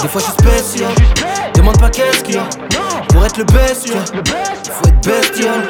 Des fois, je suis spécial. Demande pas qu'est-ce qu'il y a. Pour être le best, faut être bestial.